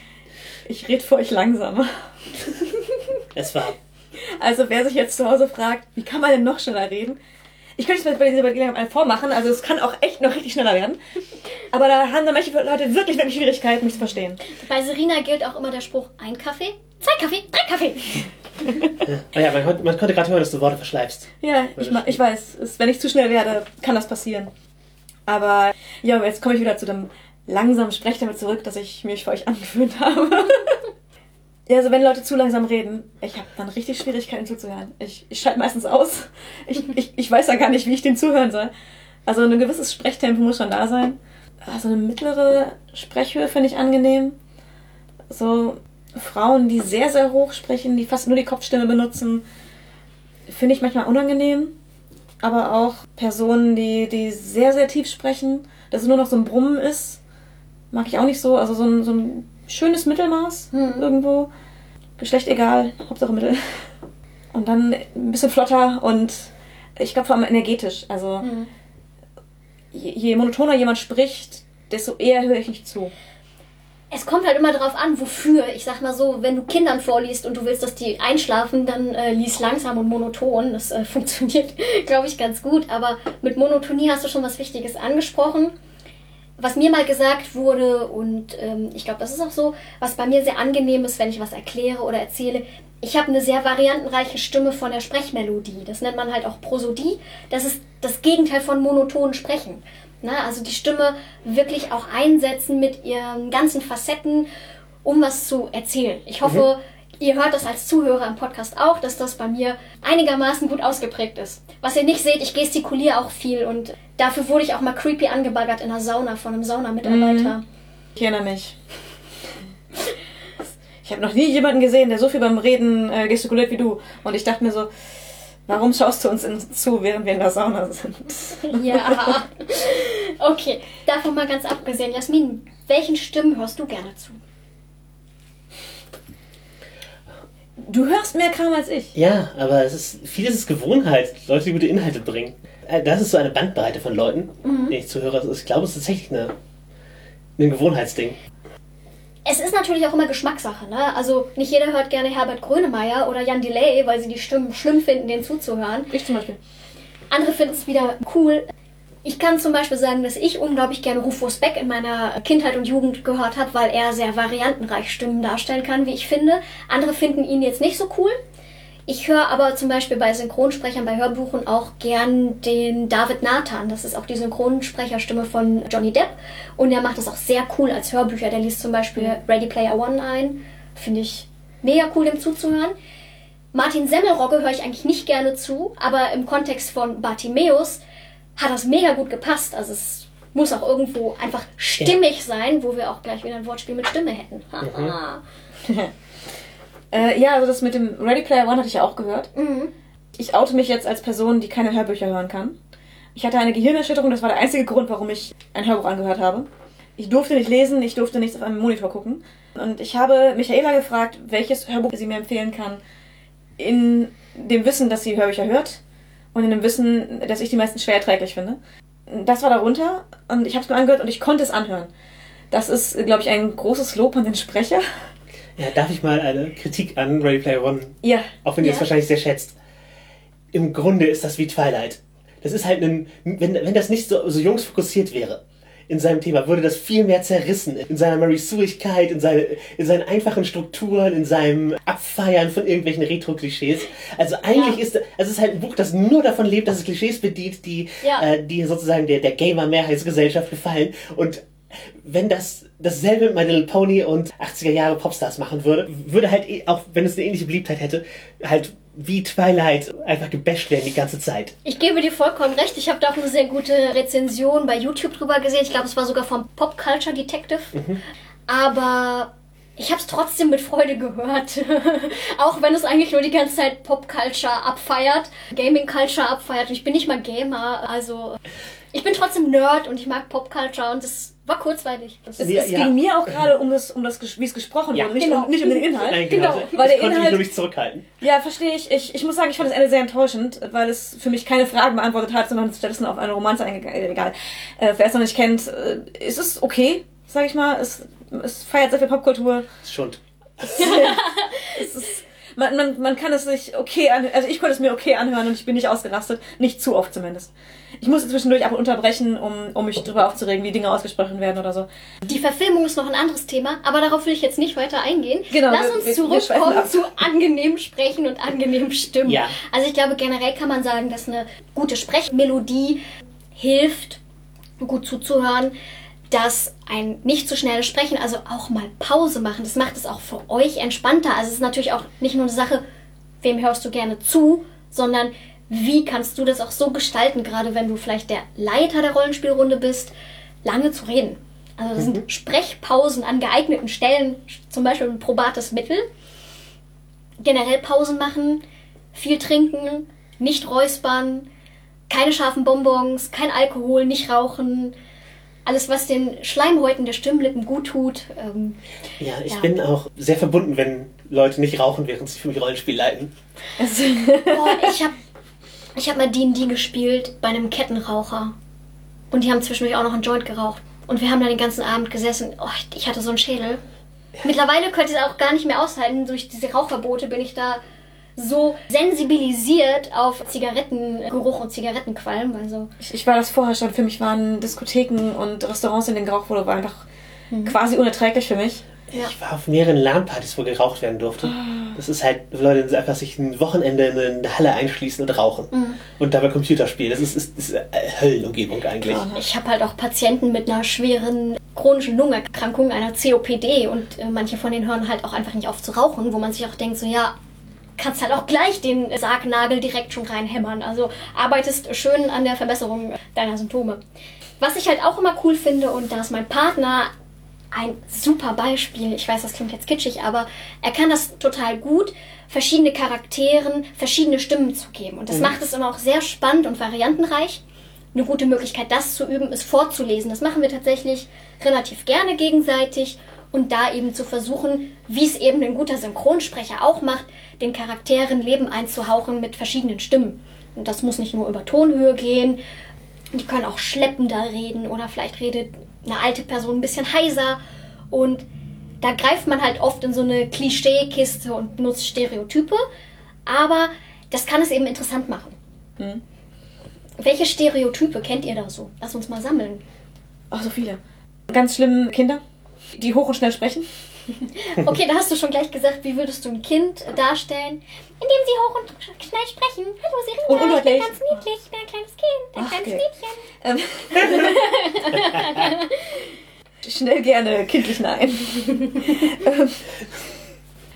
ich rede für euch langsamer. Es war Also wer sich jetzt zu Hause fragt, wie kann man denn noch schneller reden? Ich könnte es mir bei dieser Gelegenheit mal vormachen, also es kann auch echt noch richtig schneller werden. Aber da haben dann manche Leute wirklich, wirklich Schwierigkeiten, mich zu verstehen. Bei Serena gilt auch immer der Spruch, ein Kaffee, zwei Kaffee, drei Kaffee. Oh ja, man, konnte- man konnte gerade hören, dass du Worte verschleifst. Ja, ich, ma- ich weiß, es, wenn ich zu schnell werde, kann das passieren. Aber ja, jetzt komme ich wieder zu dem langsamen Sprech damit zurück, dass ich mich für euch angewöhnt habe. ja, also wenn Leute zu langsam reden, ich habe dann richtig Schwierigkeiten zuzuhören. Ich, ich schalte meistens aus. Ich, ich, ich weiß dann gar nicht, wie ich dem zuhören soll. Also ein gewisses Sprechtempo muss schon da sein. Also eine mittlere Sprechhöhe finde ich angenehm. So Frauen, die sehr, sehr hoch sprechen, die fast nur die Kopfstimme benutzen, finde ich manchmal unangenehm. Aber auch Personen, die, die sehr, sehr tief sprechen, dass es nur noch so ein Brummen ist, mag ich auch nicht so. Also so ein, so ein schönes Mittelmaß irgendwo. Geschlecht egal, Hauptsache Mittel. Und dann ein bisschen flotter und ich glaube vor allem energetisch. Also je, je monotoner jemand spricht, desto eher höre ich nicht zu. Es kommt halt immer darauf an, wofür. Ich sag mal so, wenn du Kindern vorliest und du willst, dass die einschlafen, dann äh, lies langsam und monoton. Das äh, funktioniert, glaube ich, ganz gut. Aber mit Monotonie hast du schon was Wichtiges angesprochen. Was mir mal gesagt wurde, und ähm, ich glaube, das ist auch so, was bei mir sehr angenehm ist, wenn ich was erkläre oder erzähle, ich habe eine sehr variantenreiche Stimme von der Sprechmelodie. Das nennt man halt auch Prosodie. Das ist das Gegenteil von monotonen Sprechen. Na, also die Stimme wirklich auch einsetzen mit ihren ganzen Facetten, um was zu erzählen. Ich hoffe, ihr hört das als Zuhörer im Podcast auch, dass das bei mir einigermaßen gut ausgeprägt ist. Was ihr nicht seht, ich gestikuliere auch viel und dafür wurde ich auch mal creepy angebaggert in der Sauna von einem Saunamitarbeiter. Ich erinnere mich. Ich habe noch nie jemanden gesehen, der so viel beim Reden äh, gestikuliert wie du. Und ich dachte mir so, warum schaust du uns in, zu, während wir in der Sauna sind? Ja. Okay, davon mal ganz abgesehen. Jasmin, welchen Stimmen hörst du gerne zu? Du hörst mehr Kram als ich. Ja, aber es ist, vieles ist Gewohnheit. Leute, die gute Inhalte bringen. Äh, Das ist so eine Bandbreite von Leuten, Mhm. die ich zuhöre. Also Ich glaube, es ist tatsächlich eine, ein Gewohnheitsding. Es ist natürlich auch immer Geschmackssache, ne? Also nicht jeder hört gerne Herbert Grönemeyer oder Jan Delay, weil sie die Stimmen schlimm finden, denen zuzuhören. Ich zum Beispiel. Andere finden es wieder cool. Ich kann zum Beispiel sagen, dass ich unglaublich gerne Rufus Beck in meiner Kindheit und Jugend gehört habe, weil er sehr variantenreich Stimmen darstellen kann, wie ich finde. Andere finden ihn jetzt nicht so cool. Ich höre aber zum Beispiel bei Synchronsprechern, bei Hörbuchen auch gern den David Nathan. Das ist auch die Synchronsprecherstimme von Johnny Depp. Und er macht das auch sehr cool als Hörbücher. Der liest zum Beispiel Ready Player One ein. Finde ich mega cool, dem zuzuhören. Martin Semmelrogge höre ich eigentlich nicht gerne zu, aber im Kontext von Bartimeus hat das mega gut gepasst. Also es muss auch irgendwo einfach stimmig sein, wo wir auch gleich wieder ein Wortspiel mit Stimme hätten. Haha. Äh, ja, also das mit dem Ready Player One hatte ich ja auch gehört. Mhm. Ich oute mich jetzt als Person, die keine Hörbücher hören kann. Ich hatte eine Gehirnerschütterung, das war der einzige Grund, warum ich ein Hörbuch angehört habe. Ich durfte nicht lesen, ich durfte nichts auf einem Monitor gucken. Und ich habe Michaela gefragt, welches Hörbuch sie mir empfehlen kann, in dem Wissen, dass sie Hörbücher hört und in dem Wissen, dass ich die meisten schwer erträglich finde. Das war darunter und ich habe es mir angehört und ich konnte es anhören. Das ist, glaube ich, ein großes Lob an den Sprecher. Ja, darf ich mal eine Kritik an Ready Player One, Ja. auch wenn ihr es wahrscheinlich sehr schätzt. Im Grunde ist das wie Twilight. Das ist halt ein, wenn, wenn das nicht so, so jungsfokussiert wäre in seinem Thema, würde das viel mehr zerrissen. In seiner Mary Sueigkeit, in, seine, in seinen einfachen Strukturen, in seinem Abfeiern von irgendwelchen Retro-Klischees. Also eigentlich Ja. ist, also es ist halt ein Buch, das nur davon lebt, dass es Klischees bedient, die, Ja. äh, die sozusagen der, der Gamer-Mehrheitsgesellschaft gefallen. Und wenn das dasselbe mit My Little Pony und 80er Jahre Popstars machen würde, würde halt, eh- auch wenn es eine ähnliche Beliebtheit hätte, halt wie Twilight einfach gebasht werden die ganze Zeit. Ich gebe dir vollkommen recht. Ich habe da auch eine sehr gute Rezension bei YouTube drüber gesehen. Ich glaube, es war sogar vom Pop Culture Detective. Aber ich habe es trotzdem mit Freude gehört. auch wenn es eigentlich nur die ganze Zeit Pop Culture abfeiert, Gaming Culture abfeiert. Und ich bin nicht mal Gamer. Also ich bin trotzdem Nerd und ich mag Pop Culture und es war kurzweilig. Es, Ja, es ja. ging mir auch gerade um das, um das, wie es gesprochen Ja. wurde, nicht, Genau. um, nicht um den Inhalt. Nein, Genau. genau. Weil der ich konnte mich Inhalt- nur nicht zurückhalten. Ja, verstehe ich. ich. Ich muss sagen, ich fand das Ende sehr enttäuschend, weil es für mich keine Fragen beantwortet hat, sondern stattdessen auf eine Romanze eingegangen. Äh, egal. Äh, wer es noch nicht kennt, äh, ist es okay, sag ich mal. Es, es feiert sehr viel Popkultur. Das ist Schund. Es ist, man, man, man kann es sich okay anhören. Also ich konnte es mir okay anhören und ich bin nicht ausgerastet. Nicht zu oft zumindest. Ich musste zwischendurch ab und unterbrechen, um, um mich darüber aufzuregen, wie Dinge ausgesprochen werden oder so. Die Verfilmung ist noch ein anderes Thema, aber darauf will ich jetzt nicht weiter eingehen. Genau, Lass wir- uns wir- wir zurückkommen ab. zu angenehm sprechen und angenehm stimmen. Ja. Also ich glaube, generell kann man sagen, dass eine gute Sprechmelodie hilft, gut zuzuhören, dass ein nicht zu schnelles Sprechen, also auch mal Pause machen, das macht es auch für euch entspannter. Also es ist natürlich auch nicht nur eine Sache, wem hörst du gerne zu, sondern wie kannst du das auch so gestalten, gerade wenn du vielleicht der Leiter der Rollenspielrunde bist, lange zu reden. Also das sind Sprechpausen an geeigneten Stellen, zum Beispiel ein probates Mittel. Generell Pausen machen, viel trinken, nicht räuspern, keine scharfen Bonbons, kein Alkohol, nicht rauchen. Alles, was den Schleimhäuten der Stimmlippen gut tut. Ähm, Ja, ich Ja. bin auch sehr verbunden, wenn Leute nicht rauchen, während sie für mich Rollenspiel leiten. Es, boah, ich habe ich hab mal D&D gespielt bei einem Kettenraucher. Und die haben zwischendurch auch noch einen Joint geraucht. Und wir haben da den ganzen Abend gesessen. Oh, ich- hatte so einen Schädel. Mittlerweile könnte ich es auch gar nicht mehr aushalten. Durch diese Rauchverbote bin ich da so sensibilisiert auf Zigarettengeruch und Zigarettenqualm. Also ich, ich war das vorher schon. Für mich waren Diskotheken und Restaurants, in denen geraucht wurde, war einfach quasi unerträglich für mich. Ja. Ich war auf mehreren LAN-Partys, wo geraucht werden durfte. Das ist halt, Leute die einfach sich ein Wochenende in eine Halle einschließen und rauchen. Und dabei Computer spielen. Das ist, ist, ist äh, Höllenumgebung eigentlich. Ich habe halt auch Patienten mit einer schweren chronischen Lungenerkrankung, einer COPD und äh, manche von denen hören halt auch einfach nicht auf zu rauchen, wo man sich auch denkt, so ja, kannst halt auch gleich den Sargnagel direkt schon reinhämmern. Also arbeitest schön an der Verbesserung deiner Symptome. Was ich halt auch immer cool finde und da ist mein Partner ein super Beispiel. Ich weiß, das klingt jetzt kitschig, aber er kann das total gut, verschiedene Charakteren verschiedene Stimmen zu geben. Und das macht es immer auch sehr spannend und variantenreich. Eine gute Möglichkeit, das zu üben, ist vorzulesen. Das machen wir tatsächlich relativ gerne gegenseitig und da eben zu versuchen, wie es eben ein guter Synchronsprecher auch macht, den Charakteren Leben einzuhauchen mit verschiedenen Stimmen. Und das muss nicht nur über Tonhöhe gehen, die können auch schleppender reden oder vielleicht redet eine alte Person ein bisschen heiser und da greift man halt oft in so eine Klischeekiste und nutzt Stereotype, aber das kann es eben interessant machen. Welche Stereotype kennt ihr da so? Lass uns mal sammeln. Ach, so viele. Ganz schlimm Kinder, die hoch und schnell sprechen. Okay, da hast du schon gleich gesagt, wie würdest du ein Kind darstellen? Indem sie hoch und schnell sprechen. Hallo Serena, Und undeutlich. ich bin ganz niedlich, ich bin ein kleines Kind, ein Ach, kleines okay. Mädchen. Ähm, schnell gerne, kindlich nein.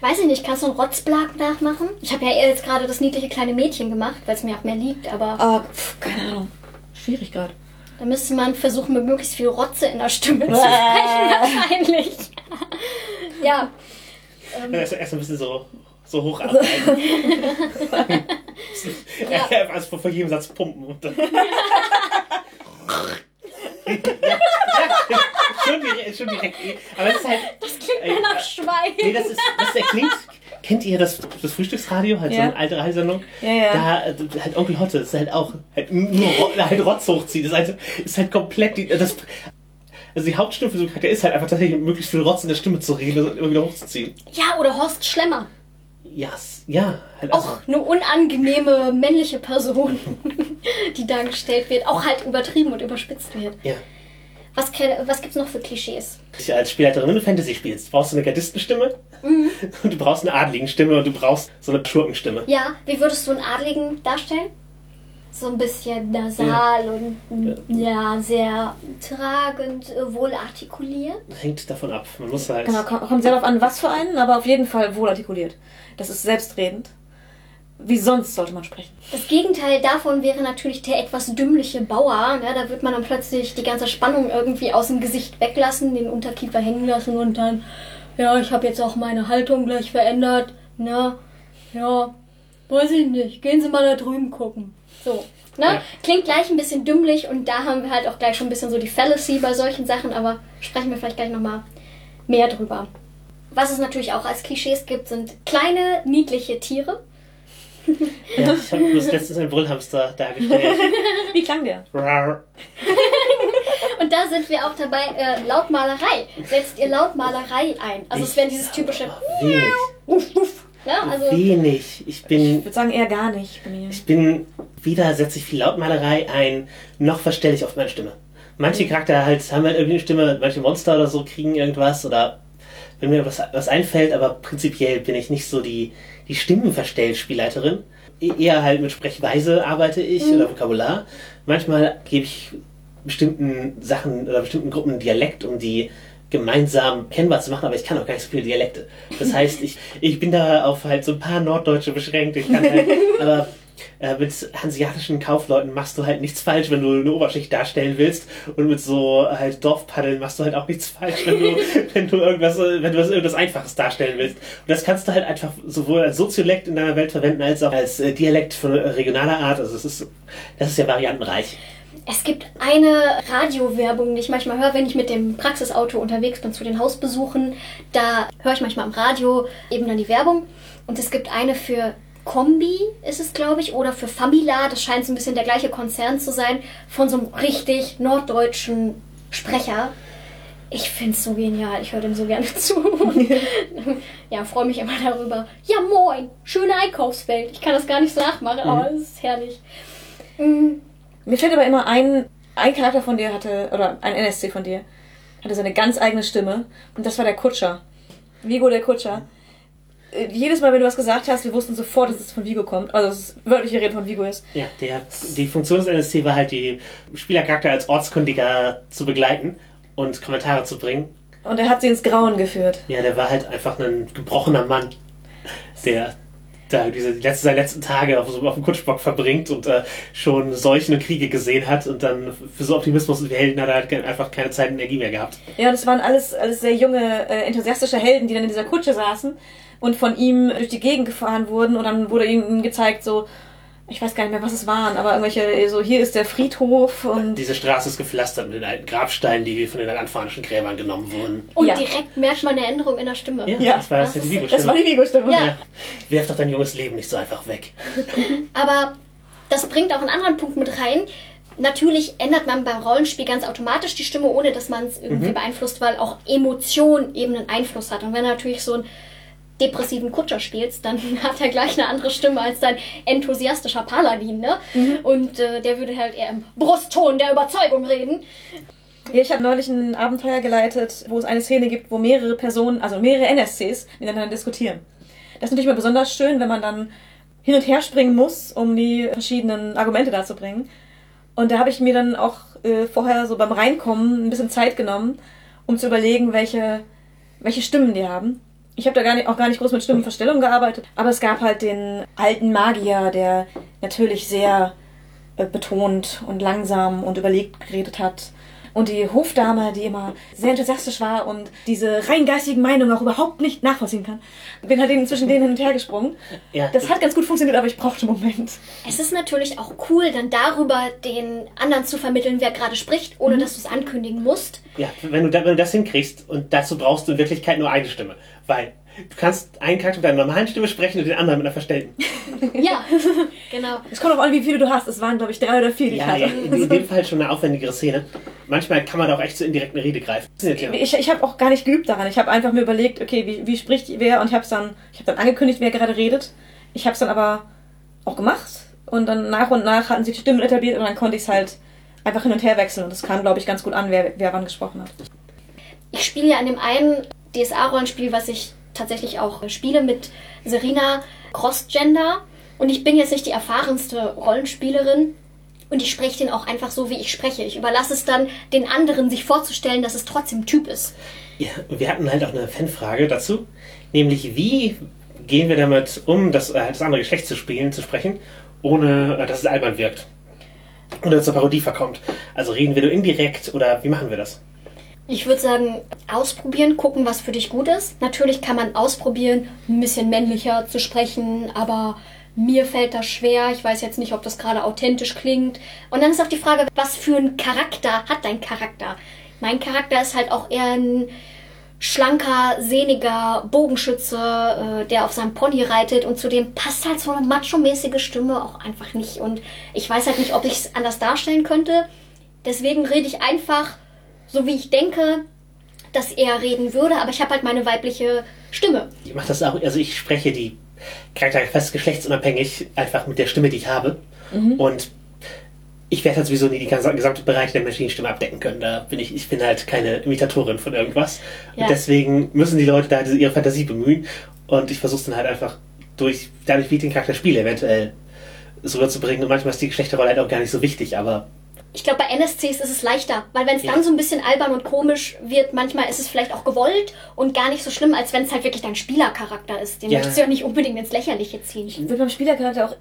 Weiß ich nicht, kannst du einen Rotzblag nachmachen? Ich habe ja jetzt gerade das niedliche kleine Mädchen gemacht, weil es mir auch mehr liegt, aber Ah, pf, keine Ahnung. Schwierig gerade. Da müsste man versuchen, mit möglichst viel Rotze in der Stimme zu sprechen, wahrscheinlich. ja, Erst, erst ein bisschen so, so hoch abhalten. Ja. also vor jedem Satz pumpen. Und dann ja, schon, direkt, schon direkt. Aber es ist halt. das klingt mir nach Schwein. Nee, das ist, das erklingt. Kennt ihr das, das Frühstücksradio? Halt so Ja. eine alte Radiosendung? Ja, ja. Da, halt Onkel Hotte, ist halt auch, halt nur halt Rotz hochzieht. Ist halt, ist halt komplett, die, das, Also die Hauptstimme für so einen Charakter ist halt einfach tatsächlich möglichst viel Rotz in der Stimme zu reden und immer wieder hochzuziehen. Ja, oder Horst Schlemmer. Ja, s- ja. Halt also, Auch eine unangenehme männliche Person, die dargestellt wird. Auch halt übertrieben und überspitzt wird. ja. Was, was gibt's noch für Klischees? Als Spielleiterin, wenn du Fantasy spielst, brauchst du eine Gardistenstimme und du brauchst eine Adligenstimme und du brauchst so eine Schurkenstimme. Ja, wie würdest du einen Adligen darstellen? So ein bisschen nasal und ja, sehr tragend, äh, wohl artikuliert. Hängt davon ab. Man muss halt. Genau, kommt sehr darauf an, was für einen, aber auf jeden Fall wohl artikuliert. Das ist selbstredend. Wie sonst sollte man sprechen? Das Gegenteil davon wäre natürlich der etwas dümmliche Bauer. Ne? Da wird man dann plötzlich die ganze Spannung irgendwie aus dem Gesicht weglassen, den Unterkiefer hängen lassen und dann, ja, ich habe jetzt auch meine Haltung gleich verändert. Na, ja, weiß ich nicht. Gehen Sie mal da drüben gucken. So. Ne? Ja. Klingt gleich ein bisschen dümmlich und da haben wir halt auch gleich schon ein bisschen so die Fallacy bei solchen Sachen, aber sprechen wir vielleicht gleich nochmal mehr drüber. Was es natürlich auch als Klischees gibt, sind kleine, niedliche Tiere. Ja, ich habe bloß letztens einen Brüllhamster dargestellt. Wie klang der? Und da sind wir auch dabei, äh, Lautmalerei. Setzt ihr Lautmalerei ein. Also es wäre dieses typische Wenig. Wuff, wuff. Ja, also Wenig. Ich Ich bin. würde sagen eher gar nicht. Ich bin. Weder setze ich viel Lautmalerei ein, noch verstelle ich auf meine Stimme. Manche Charakter halt haben halt irgendwie eine Stimme, manche Monster oder so kriegen irgendwas oder wenn mir was, was einfällt, aber prinzipiell bin ich nicht so die, die Stimmenverstellspielleiterin. E- Eher halt mit Sprechweise arbeite ich oder Vokabular. Manchmal gebe ich bestimmten Sachen oder bestimmten Gruppen Dialekt, um die gemeinsam kennbar zu machen, aber ich kann auch gar nicht so viele Dialekte. Das heißt, ich, ich bin da auf halt so ein paar Norddeutsche beschränkt. Ich kann halt, aber äh, mit hanseatischen Kaufleuten machst du halt nichts falsch, wenn du eine Oberschicht darstellen willst. Und mit so halt Dorfpaddeln machst du halt auch nichts falsch, wenn du, wenn du irgendwas, wenn du was, irgendwas Einfaches darstellen willst. Und das kannst du halt einfach sowohl als Soziolekt in deiner Welt verwenden, als auch als äh, Dialekt von äh, regionaler Art. Also es ist, das ist ja variantenreich. Es gibt eine Radiowerbung, die ich manchmal höre, wenn ich mit dem Praxisauto unterwegs bin zu den Hausbesuchen. Da höre ich manchmal am Radio eben dann die Werbung. Und es gibt eine für Kombi, ist es glaube ich, oder für Famila. Das scheint so ein bisschen der gleiche Konzern zu sein, von so einem richtig norddeutschen Sprecher. Ich finde es so genial. Ich höre dem so gerne zu. ja, freue mich immer darüber. Ja, moin. Schöne Einkaufswelt. Ich kann das gar nicht so nachmachen, aber es ist herrlich. Mm, Mir fällt aber immer ein, ein Charakter von dir hatte, oder ein NSC von dir, hatte seine ganz eigene Stimme. Und das war der Kutscher. Vigo der Kutscher. Äh, Jedes Mal, wenn du was gesagt hast, wir wussten sofort, dass es von Vigo kommt. Also, dass es wörtliche Rede von Vigo ist. Ja, der, die Funktion des NSC war halt, die Spielercharakter als Ortskundiger zu begleiten und Kommentare zu bringen. Und er hat sie ins Grauen geführt. Ja, der war halt einfach ein gebrochener Mann, der da diese letzte, seine letzten Tage auf, auf dem Kutschbock verbringt und äh, schon Seuchen und Kriege gesehen hat und dann für so Optimismus und Helden hat er halt einfach keine Zeit und Energie mehr gehabt. Ja, das waren alles, alles sehr junge, äh, enthusiastische Helden, die dann in dieser Kutsche saßen und von ihm durch die Gegend gefahren wurden und dann wurde ihnen gezeigt, so, ich weiß gar nicht mehr, was es waren, aber irgendwelche, so, hier ist der Friedhof und Diese Straße ist gepflastert mit den alten Grabsteinen, die von den anfanischen Gräbern genommen wurden. Und Ja. direkt merkt man eine Änderung in der Stimme. Ja, das war das, das ja die ist- das war die Vigo-Stimme. Ja. Ja. Werf doch dein junges Leben nicht so einfach weg. Aber das bringt auch einen anderen Punkt mit rein. Natürlich ändert man beim Rollenspiel ganz automatisch die Stimme, ohne dass man es irgendwie beeinflusst, weil auch Emotion eben einen Einfluss hat. Und wenn natürlich so einen depressiven Kutscher spielst, dann hat er gleich eine andere Stimme als dein enthusiastischer Paladin, ne? Und äh, der würde halt eher im Brustton der Überzeugung reden. Ich habe neulich ein Abenteuer geleitet, wo es eine Szene gibt, wo mehrere Personen, also mehrere NSCs, miteinander diskutieren. Das ist natürlich mal besonders schön, wenn man dann hin und her springen muss, um die verschiedenen Argumente darzubringen. Und da habe ich mir dann auch äh, vorher so beim Reinkommen ein bisschen Zeit genommen, um zu überlegen, welche, welche Stimmen die haben. Ich habe da gar nicht, auch gar nicht groß mit Stimmenverstellung gearbeitet, aber es gab halt den alten Magier, der natürlich sehr äh, betont und langsam und überlegt geredet hat. Und die Hofdame, die immer sehr enthusiastisch war und diese rein geistigen Meinungen auch überhaupt nicht nachvollziehen kann. Bin halt eben zwischen denen hin und her gesprungen. Ja, Das hat ganz gut funktioniert, aber ich brauchte einen Moment. Es ist natürlich auch cool, dann darüber den anderen zu vermitteln, wer gerade spricht, ohne dass du es ankündigen musst. Ja, wenn du, wenn du das hinkriegst und dazu brauchst du in Wirklichkeit nur eine Stimme. Weil Du kannst einen Charakter mit deiner normalen Stimme sprechen und den anderen mit einer verstellten. Ja, genau. Es kommt auf an, wie viele du hast. Es waren, glaube ich, drei oder vier, die Ja, ich ja, hatte. in, in dem Fall schon eine aufwendigere Szene. Manchmal kann man da auch echt zu indirekten Rede greifen. Ja. Ich, ich habe auch gar nicht geübt daran. Ich habe einfach mir überlegt, okay, wie, wie spricht wer und ich habe dann, ich habe dann angekündigt, wer gerade redet. Ich habe es dann aber auch gemacht und dann nach und nach hatten sich die Stimmen etabliert und dann konnte ich es halt einfach hin und her wechseln und es kam, glaube ich, ganz gut an, wer, wer wann gesprochen hat. Ich spiele ja an dem einen DSA-Rollenspiel, was ich tatsächlich auch spiele, mit Serena Crossgender. Und ich bin jetzt nicht die erfahrenste Rollenspielerin. Und ich spreche den auch einfach so, wie ich spreche. Ich überlasse es dann den anderen, sich vorzustellen, dass es trotzdem Typ ist. Ja, wir hatten halt auch eine Fanfrage dazu. Nämlich, wie gehen wir damit um, das, äh, das andere Geschlecht zu spielen, zu sprechen, ohne äh, dass es albern wirkt? Oder zur Parodie verkommt. Also reden wir nur indirekt oder wie machen wir das? Ich würde sagen, ausprobieren, gucken, was für dich gut ist. Natürlich kann man ausprobieren, ein bisschen männlicher zu sprechen, aber mir fällt das schwer. Ich weiß jetzt nicht, ob das gerade authentisch klingt. Und dann ist auch die Frage, was für einen Charakter hat dein Charakter? Mein Charakter ist halt auch eher ein schlanker, sehniger Bogenschütze, äh, der auf seinem Pony reitet und zudem passt halt so eine macho-mäßige Stimme auch einfach nicht. Und ich weiß halt nicht, ob ich es anders darstellen könnte. Deswegen rede ich einfach so, wie ich denke, dass er reden würde, aber ich habe halt meine weibliche Stimme. Ich mache das auch, also ich spreche die Charaktere fast geschlechtsunabhängig, einfach mit der Stimme, die ich habe. Und ich werde halt sowieso nie die ganze- gesamte Bereiche der Maschinenstimme abdecken können. Da bin ich, ich bin halt keine Imitatorin von irgendwas. Ja. Und deswegen müssen die Leute da ihre Fantasie bemühen. Und ich versuche dann halt einfach durch, dadurch, wie ich den Charakter spiele, eventuell so rüberzubringen. Und manchmal ist die Geschlechterrolle halt auch gar nicht so wichtig, aber Ich glaube, bei NSCs ist es leichter, weil wenn es Ja. dann so ein bisschen albern und komisch wird, manchmal ist es vielleicht auch gewollt und gar nicht so schlimm, als wenn es halt wirklich dein Spielercharakter ist. Den Ja. möchtest du ja nicht unbedingt ins Lächerliche ziehen. Ich würde beim Spielercharakter auch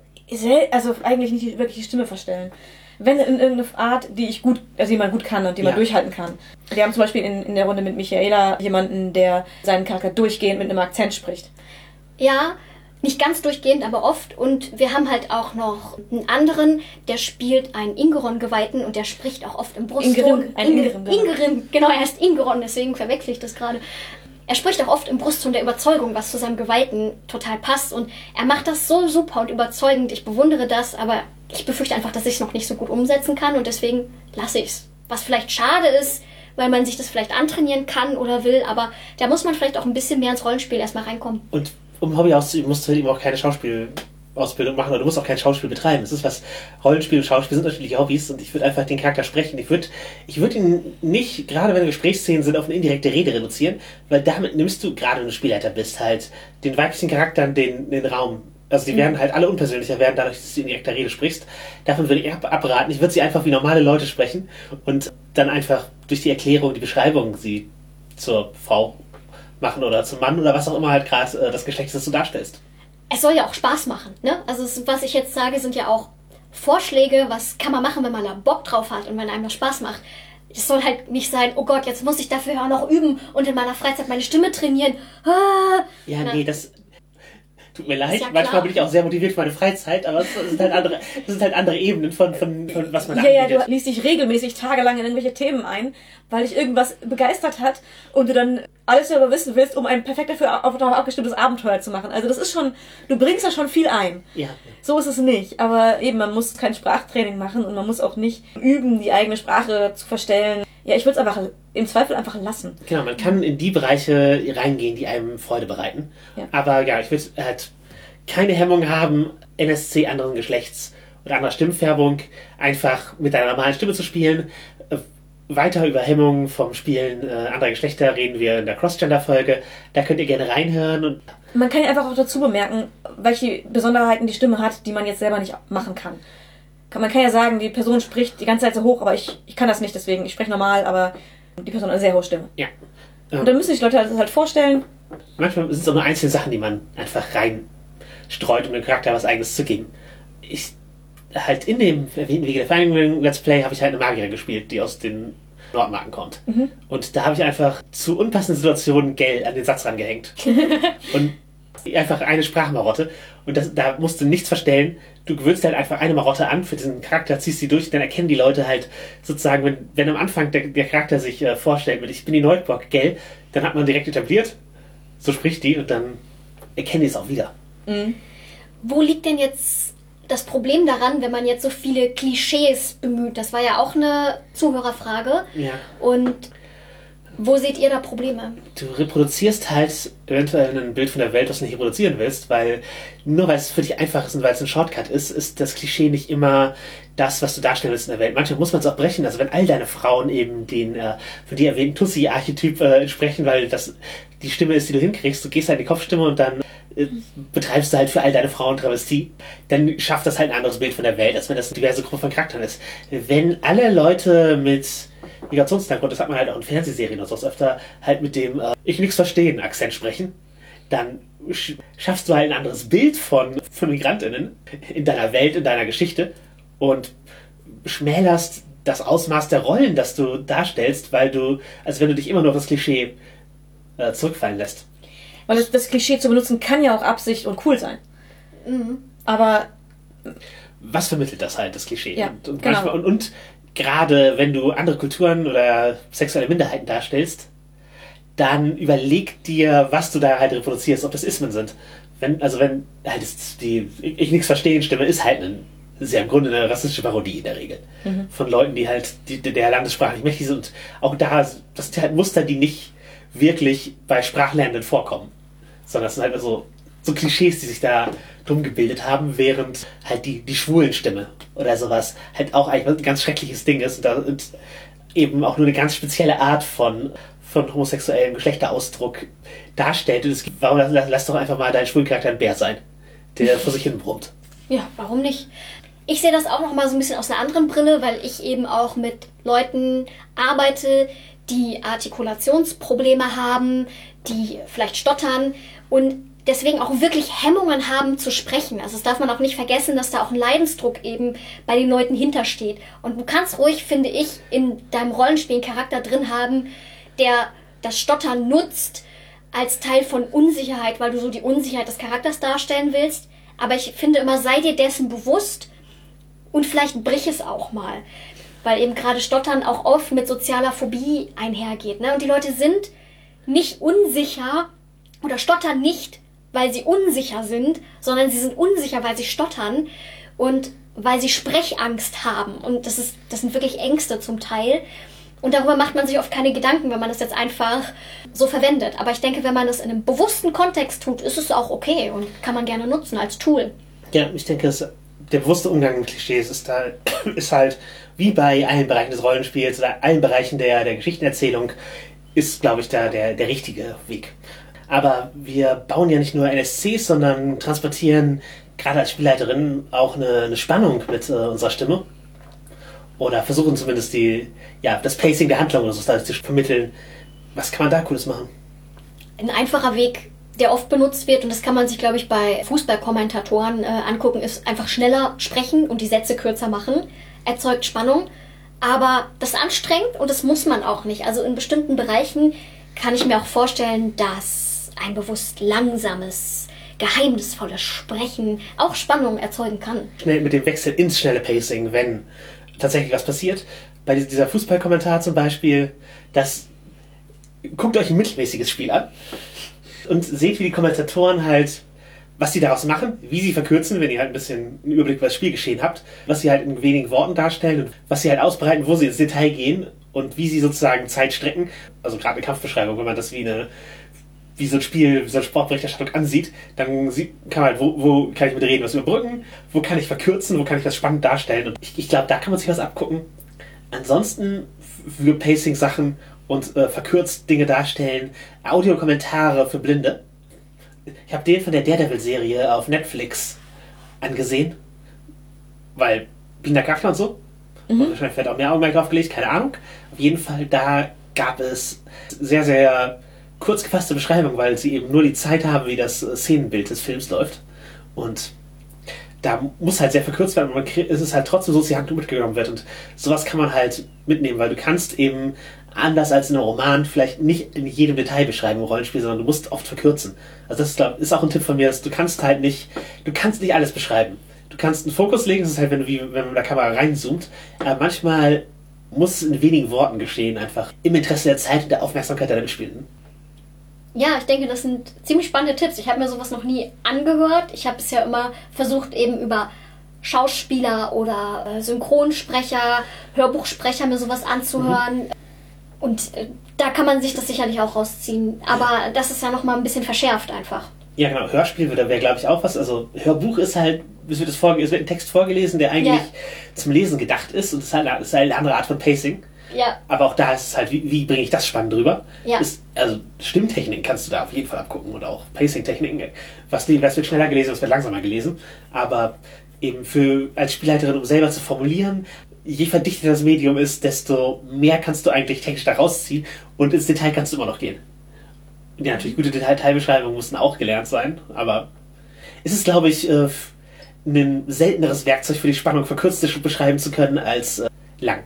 also eigentlich nicht die, wirklich die Stimme verstellen. Wenn in irgendeine Art, die ich gut, also die man gut kann und die man Ja. durchhalten kann. Wir haben zum Beispiel in, in der Runde mit Michaela jemanden, der seinen Charakter durchgehend mit einem Akzent spricht. Ja, nicht ganz durchgehend, aber oft. Und wir haben halt auch noch einen anderen, der spielt einen Ingeron-Geweihten und der spricht auch oft im Brustton. Ingerim, Ingerim, genau. Ingerim, genau, er heißt Ingeron, deswegen verwechsel ich das gerade. Er spricht auch oft im Brustton der Überzeugung, was zu seinem Geweihten total passt. Und er macht das so super und überzeugend. Ich bewundere das, aber ich befürchte einfach, dass ich es noch nicht so gut umsetzen kann und deswegen lasse ich es. Was vielleicht schade ist, weil man sich das vielleicht antrainieren kann oder will, aber da muss man vielleicht auch ein bisschen mehr ins Rollenspiel erstmal reinkommen. Und um Hobby auszuüben, musst du eben auch keine Schauspielausbildung machen oder du musst auch kein Schauspiel betreiben. Es ist was, Rollenspiel und Schauspiel sind unterschiedliche Hobbys und ich würde einfach den Charakter sprechen. Ich würde ich würd ihn nicht, gerade wenn Gesprächsszenen sind, auf eine indirekte Rede reduzieren, weil damit nimmst du, gerade wenn du Spielleiter bist, halt den weiblichen Charakteren den, den Raum. Also die werden halt alle unpersönlicher werden, dadurch, dass du in direkter Rede sprichst. Davon würde ich ab abraten. Ich würde sie einfach wie normale Leute sprechen und dann einfach durch die Erklärung, die Beschreibung sie zur Frau machen oder zum Mann oder was auch immer halt gerade äh, das Geschlecht ist, das du darstellst. es soll ja auch Spaß machen. Ne? Also es, was ich jetzt sage, sind ja auch Vorschläge, was kann man machen, wenn man da Bock drauf hat und wenn einem das Spaß macht. Es soll halt nicht sein, oh Gott, jetzt muss ich dafür auch noch üben und in meiner Freizeit meine Stimme trainieren. Ah, Ja, nee, das tut mir leid. ja Manchmal klar. bin ich auch sehr motiviert für meine Freizeit, aber es sind halt andere, das sind halt andere Ebenen von, von, von was man da Ja, ja, anbietet. du liest dich regelmäßig tagelang in irgendwelche Themen ein, weil dich irgendwas begeistert hat und du dann alles darüber wissen willst, um ein perfekt dafür auf, darauf abgestimmtes Abenteuer zu machen. Also das ist schon, du bringst da schon viel ein. Ja. So ist es nicht. Aber eben, man muss kein Sprachtraining machen und man muss auch nicht üben, die eigene Sprache zu verstellen. Ja, ich würde es einfach im Zweifel einfach lassen. Genau, man kann in die Bereiche reingehen, die einem Freude bereiten. Ja. Aber ja, ich würde halt keine Hemmung haben, NSC anderen Geschlechts oder anderer Stimmfärbung einfach mit deiner normalen Stimme zu spielen. Äh, Weiter über Hemmungen vom Spielen äh, anderer Geschlechter reden wir in der Crossgender-Folge. Da könnt ihr gerne reinhören und Man kann ja einfach auch dazu bemerken, welche Besonderheiten die Stimme hat, die man jetzt selber nicht machen kann. Kann- Man kann ja sagen, die Person spricht die ganze Zeit so hoch, aber ich, ich kann das nicht, deswegen, ich spreche normal, aber die Person hat eine sehr hohe Stimme. ja. Und dann müssen sich Leute das halt vorstellen, Manchmal sind es auch nur einzelne Sachen, die man einfach reinstreut, um dem Charakter was eigenes zu geben. Ich halt in dem Wege der Vereinigung Let's Play habe ich halt eine Magierin gespielt, die aus den Nordmarken kommt. Und da habe ich einfach zu unpassenden Situationen Geld an den Satz rangehängt. und einfach eine Sprachmarotte. Und das, da musst du nichts verstellen. Du gewöhnst halt einfach eine Marotte an für diesen Charakter, ziehst sie durch, dann erkennen die Leute halt sozusagen, wenn, wenn am Anfang der, der Charakter sich äh, vorstellt mit Ich bin die Neutbock, gell, dann hat man direkt etabliert, so spricht die und dann erkenne ich es auch wieder. Mhm. Wo liegt denn jetzt das Problem daran, wenn man jetzt so viele Klischees bemüht? Das war ja auch eine Zuhörerfrage. Ja. Und wo seht ihr da Probleme? Du reproduzierst halt eventuell ein Bild von der Welt, das du nicht reproduzieren willst, weil nur weil es für dich einfach ist und weil es ein Shortcut ist, ist das Klischee nicht immer das, was du darstellen willst in der Welt. Manchmal muss man es auch brechen. Also wenn all deine Frauen eben den äh, von dir erwähnten Tussi-Archetyp äh, entsprechen, weil das die Stimme ist, die du hinkriegst, du gehst halt in die Kopfstimme und dann äh, betreibst du halt für all deine Frauen Travestie, dann schafft das halt ein anderes Bild von der Welt, als wenn das eine diverse Gruppe von Charakteren ist. Wenn alle Leute mit Migrationshintergrund, das hat man halt auch in Fernsehserien und so öfter, halt mit dem äh, Ich nix verstehen Akzent sprechen, dann sch schaffst du halt ein anderes Bild von, von MigrantInnen in deiner Welt, in deiner Geschichte und schmälerst das Ausmaß der Rollen, das du darstellst, weil du, als wenn du dich immer nur auf das Klischee äh, zurückfallen lässt. Weil das, das Klischee zu benutzen kann ja auch Absicht und cool sein. Mhm. Aber was vermittelt das halt, das Klischee? Ja, und, und, genau. manchmal, und, und gerade wenn du andere Kulturen oder sexuelle Minderheiten darstellst, dann überleg dir, was du da halt reproduzierst, ob das Ismen sind. Wenn, also wenn halt die ich nichts verstehen Stimme ist halt ein, ist ja im Grunde eine rassistische Parodie in der Regel. Von Leuten, die halt die, der Landessprache nicht mächtig sind. Und auch da, das sind halt Muster, die nicht wirklich bei Sprachlernenden vorkommen. Sondern das sind halt so, so Klischees, die sich da drum gebildet haben, während halt die, die Schwulenstimme oder sowas halt auch eigentlich ein ganz schreckliches Ding ist und, da, und eben auch nur eine ganz spezielle Art von, von homosexuellem Geschlechterausdruck darstellt. Und es gibt, warum lass, lass doch einfach mal deinen schwulen Charakter ein Bär sein, der vor sich hin brummt. Ja, warum nicht? Ich sehe das auch noch mal so ein bisschen aus einer anderen Brille, weil ich eben auch mit Leuten arbeite, die Artikulationsprobleme haben, die vielleicht stottern und deswegen auch wirklich Hemmungen haben zu sprechen. Also das darf man auch nicht vergessen, dass da auch ein Leidensdruck eben bei den Leuten hintersteht. Und du kannst ruhig, finde ich, in deinem Rollenspiel einen Charakter drin haben, der das Stottern nutzt als Teil von Unsicherheit, weil du so die Unsicherheit des Charakters darstellen willst. Aber ich finde immer, sei dir dessen bewusst und vielleicht brich es auch mal. Weil eben gerade Stottern auch oft mit sozialer Phobie einhergeht. Ne? Und die Leute sind nicht unsicher oder stottern nicht, weil sie unsicher sind, sondern sie sind unsicher, weil sie stottern und weil sie Sprechangst haben. Und das, ist, das sind wirklich Ängste zum Teil. Und darüber macht man sich oft keine Gedanken, wenn man das jetzt einfach so verwendet. Aber ich denke, wenn man das in einem bewussten Kontext tut, ist es auch okay und kann man gerne nutzen als Tool. Ja, ich denke, der bewusste Umgang mit Klischees ist, da, ist halt wie bei allen Bereichen des Rollenspiels oder allen Bereichen der, der Geschichtenerzählung, ist, glaube ich, da der, der richtige Weg. Aber wir bauen ja nicht nur NSCs, sondern transportieren gerade als Spielleiterin auch eine, eine Spannung mit äh, unserer Stimme. Oder versuchen zumindest die, ja, das Pacing der Handlung oder so zu vermitteln. Was kann man da Cooles machen? Ein einfacher Weg, der oft benutzt wird, und das kann man sich, glaube ich, bei Fußballkommentatoren äh, angucken, ist einfach schneller sprechen und die Sätze kürzer machen. Erzeugt Spannung. Aber das ist anstrengend und das muss man auch nicht. Also in bestimmten Bereichen kann ich mir auch vorstellen, dass ein bewusst langsames, geheimnisvolles Sprechen auch Spannung erzeugen kann. Schnell mit dem Wechsel ins schnelle Pacing, wenn tatsächlich was passiert. Bei dieser Fußballkommentar zum Beispiel, das guckt euch ein mittelmäßiges Spiel an und seht, wie die Kommentatoren halt, was sie daraus machen, wie sie verkürzen, wenn ihr halt ein bisschen einen Überblick über das Spielgeschehen habt, was sie halt in wenigen Worten darstellen und was sie halt ausbreiten, wo sie ins Detail gehen und wie sie sozusagen Zeit strecken. Also gerade eine Kampfbeschreibung, wenn man das wie eine wie so ein Spiel, wie so eine Sportberichterstattung ansieht, dann sieht, kann man halt, wo, wo kann ich mit reden, was überbrücken, wo kann ich verkürzen, wo kann ich das spannend darstellen. Und ich, ich glaube, da kann man sich was abgucken. Ansonsten für Pacing-Sachen und äh, verkürzt Dinge darstellen, Audiokommentare für Blinde. Ich habe den von der Daredevil-Serie auf Netflix angesehen, weil Binder Kaffler und so. Und wahrscheinlich wird auch mehr Augenmerk drauf gelegt, keine Ahnung. Auf jeden Fall, da gab es sehr, sehr kurz gefasste Beschreibung, weil sie eben nur die Zeit haben, wie das äh, Szenenbild des Films läuft. Und da muss halt sehr verkürzt werden kriegt, es ist halt trotzdem so, dass die Handlung mitgenommen wird. Und sowas kann man halt mitnehmen, weil du kannst eben anders als in einem Roman vielleicht nicht in jedem Detail beschreiben im Rollenspiel, sondern du musst oft verkürzen. Also das ist, glaub, ist auch ein Tipp von mir, dass du kannst halt nicht, du kannst nicht alles beschreiben. Du kannst einen Fokus legen, das ist halt, wenn du wie, wenn man mit der Kamera reinzoomt, aber manchmal muss es in wenigen Worten geschehen, einfach im Interesse der Zeit und der Aufmerksamkeit der Mitspielenden. Ja, ich denke, das sind ziemlich spannende Tipps. Ich habe mir sowas noch nie angehört. Ich habe bisher immer versucht, eben über Schauspieler oder äh, Synchronsprecher, Hörbuchsprecher mir sowas anzuhören. Mhm. Und äh, da kann man sich das sicherlich auch rausziehen. Aber das ist ja noch mal ein bisschen verschärft einfach. Ja, genau. Hörspiel wäre, glaube ich, auch was. Also Hörbuch ist halt, es wird, es, wird ein Text vorgelesen, der eigentlich ja. zum Lesen gedacht ist. Und es ist halt, ist halt eine andere Art von Pacing. Ja. Aber auch da ist es halt, wie, wie bringe ich das spannend rüber? Ja. Ist, also Stimmtechniken kannst du da auf jeden Fall abgucken und auch Pacing-Techniken. Was, was wird schneller gelesen, was wird langsamer gelesen. Aber eben für als Spielleiterin, um selber zu formulieren, je verdichteter das Medium ist, desto mehr kannst du eigentlich technisch da rausziehen und ins Detail kannst du immer noch gehen. Ja, natürlich gute Detailbeschreibungen mussten auch gelernt sein, aber es ist, glaube ich, äh, ein selteneres Werkzeug für die Spannung verkürzt beschreiben zu können als äh, lang.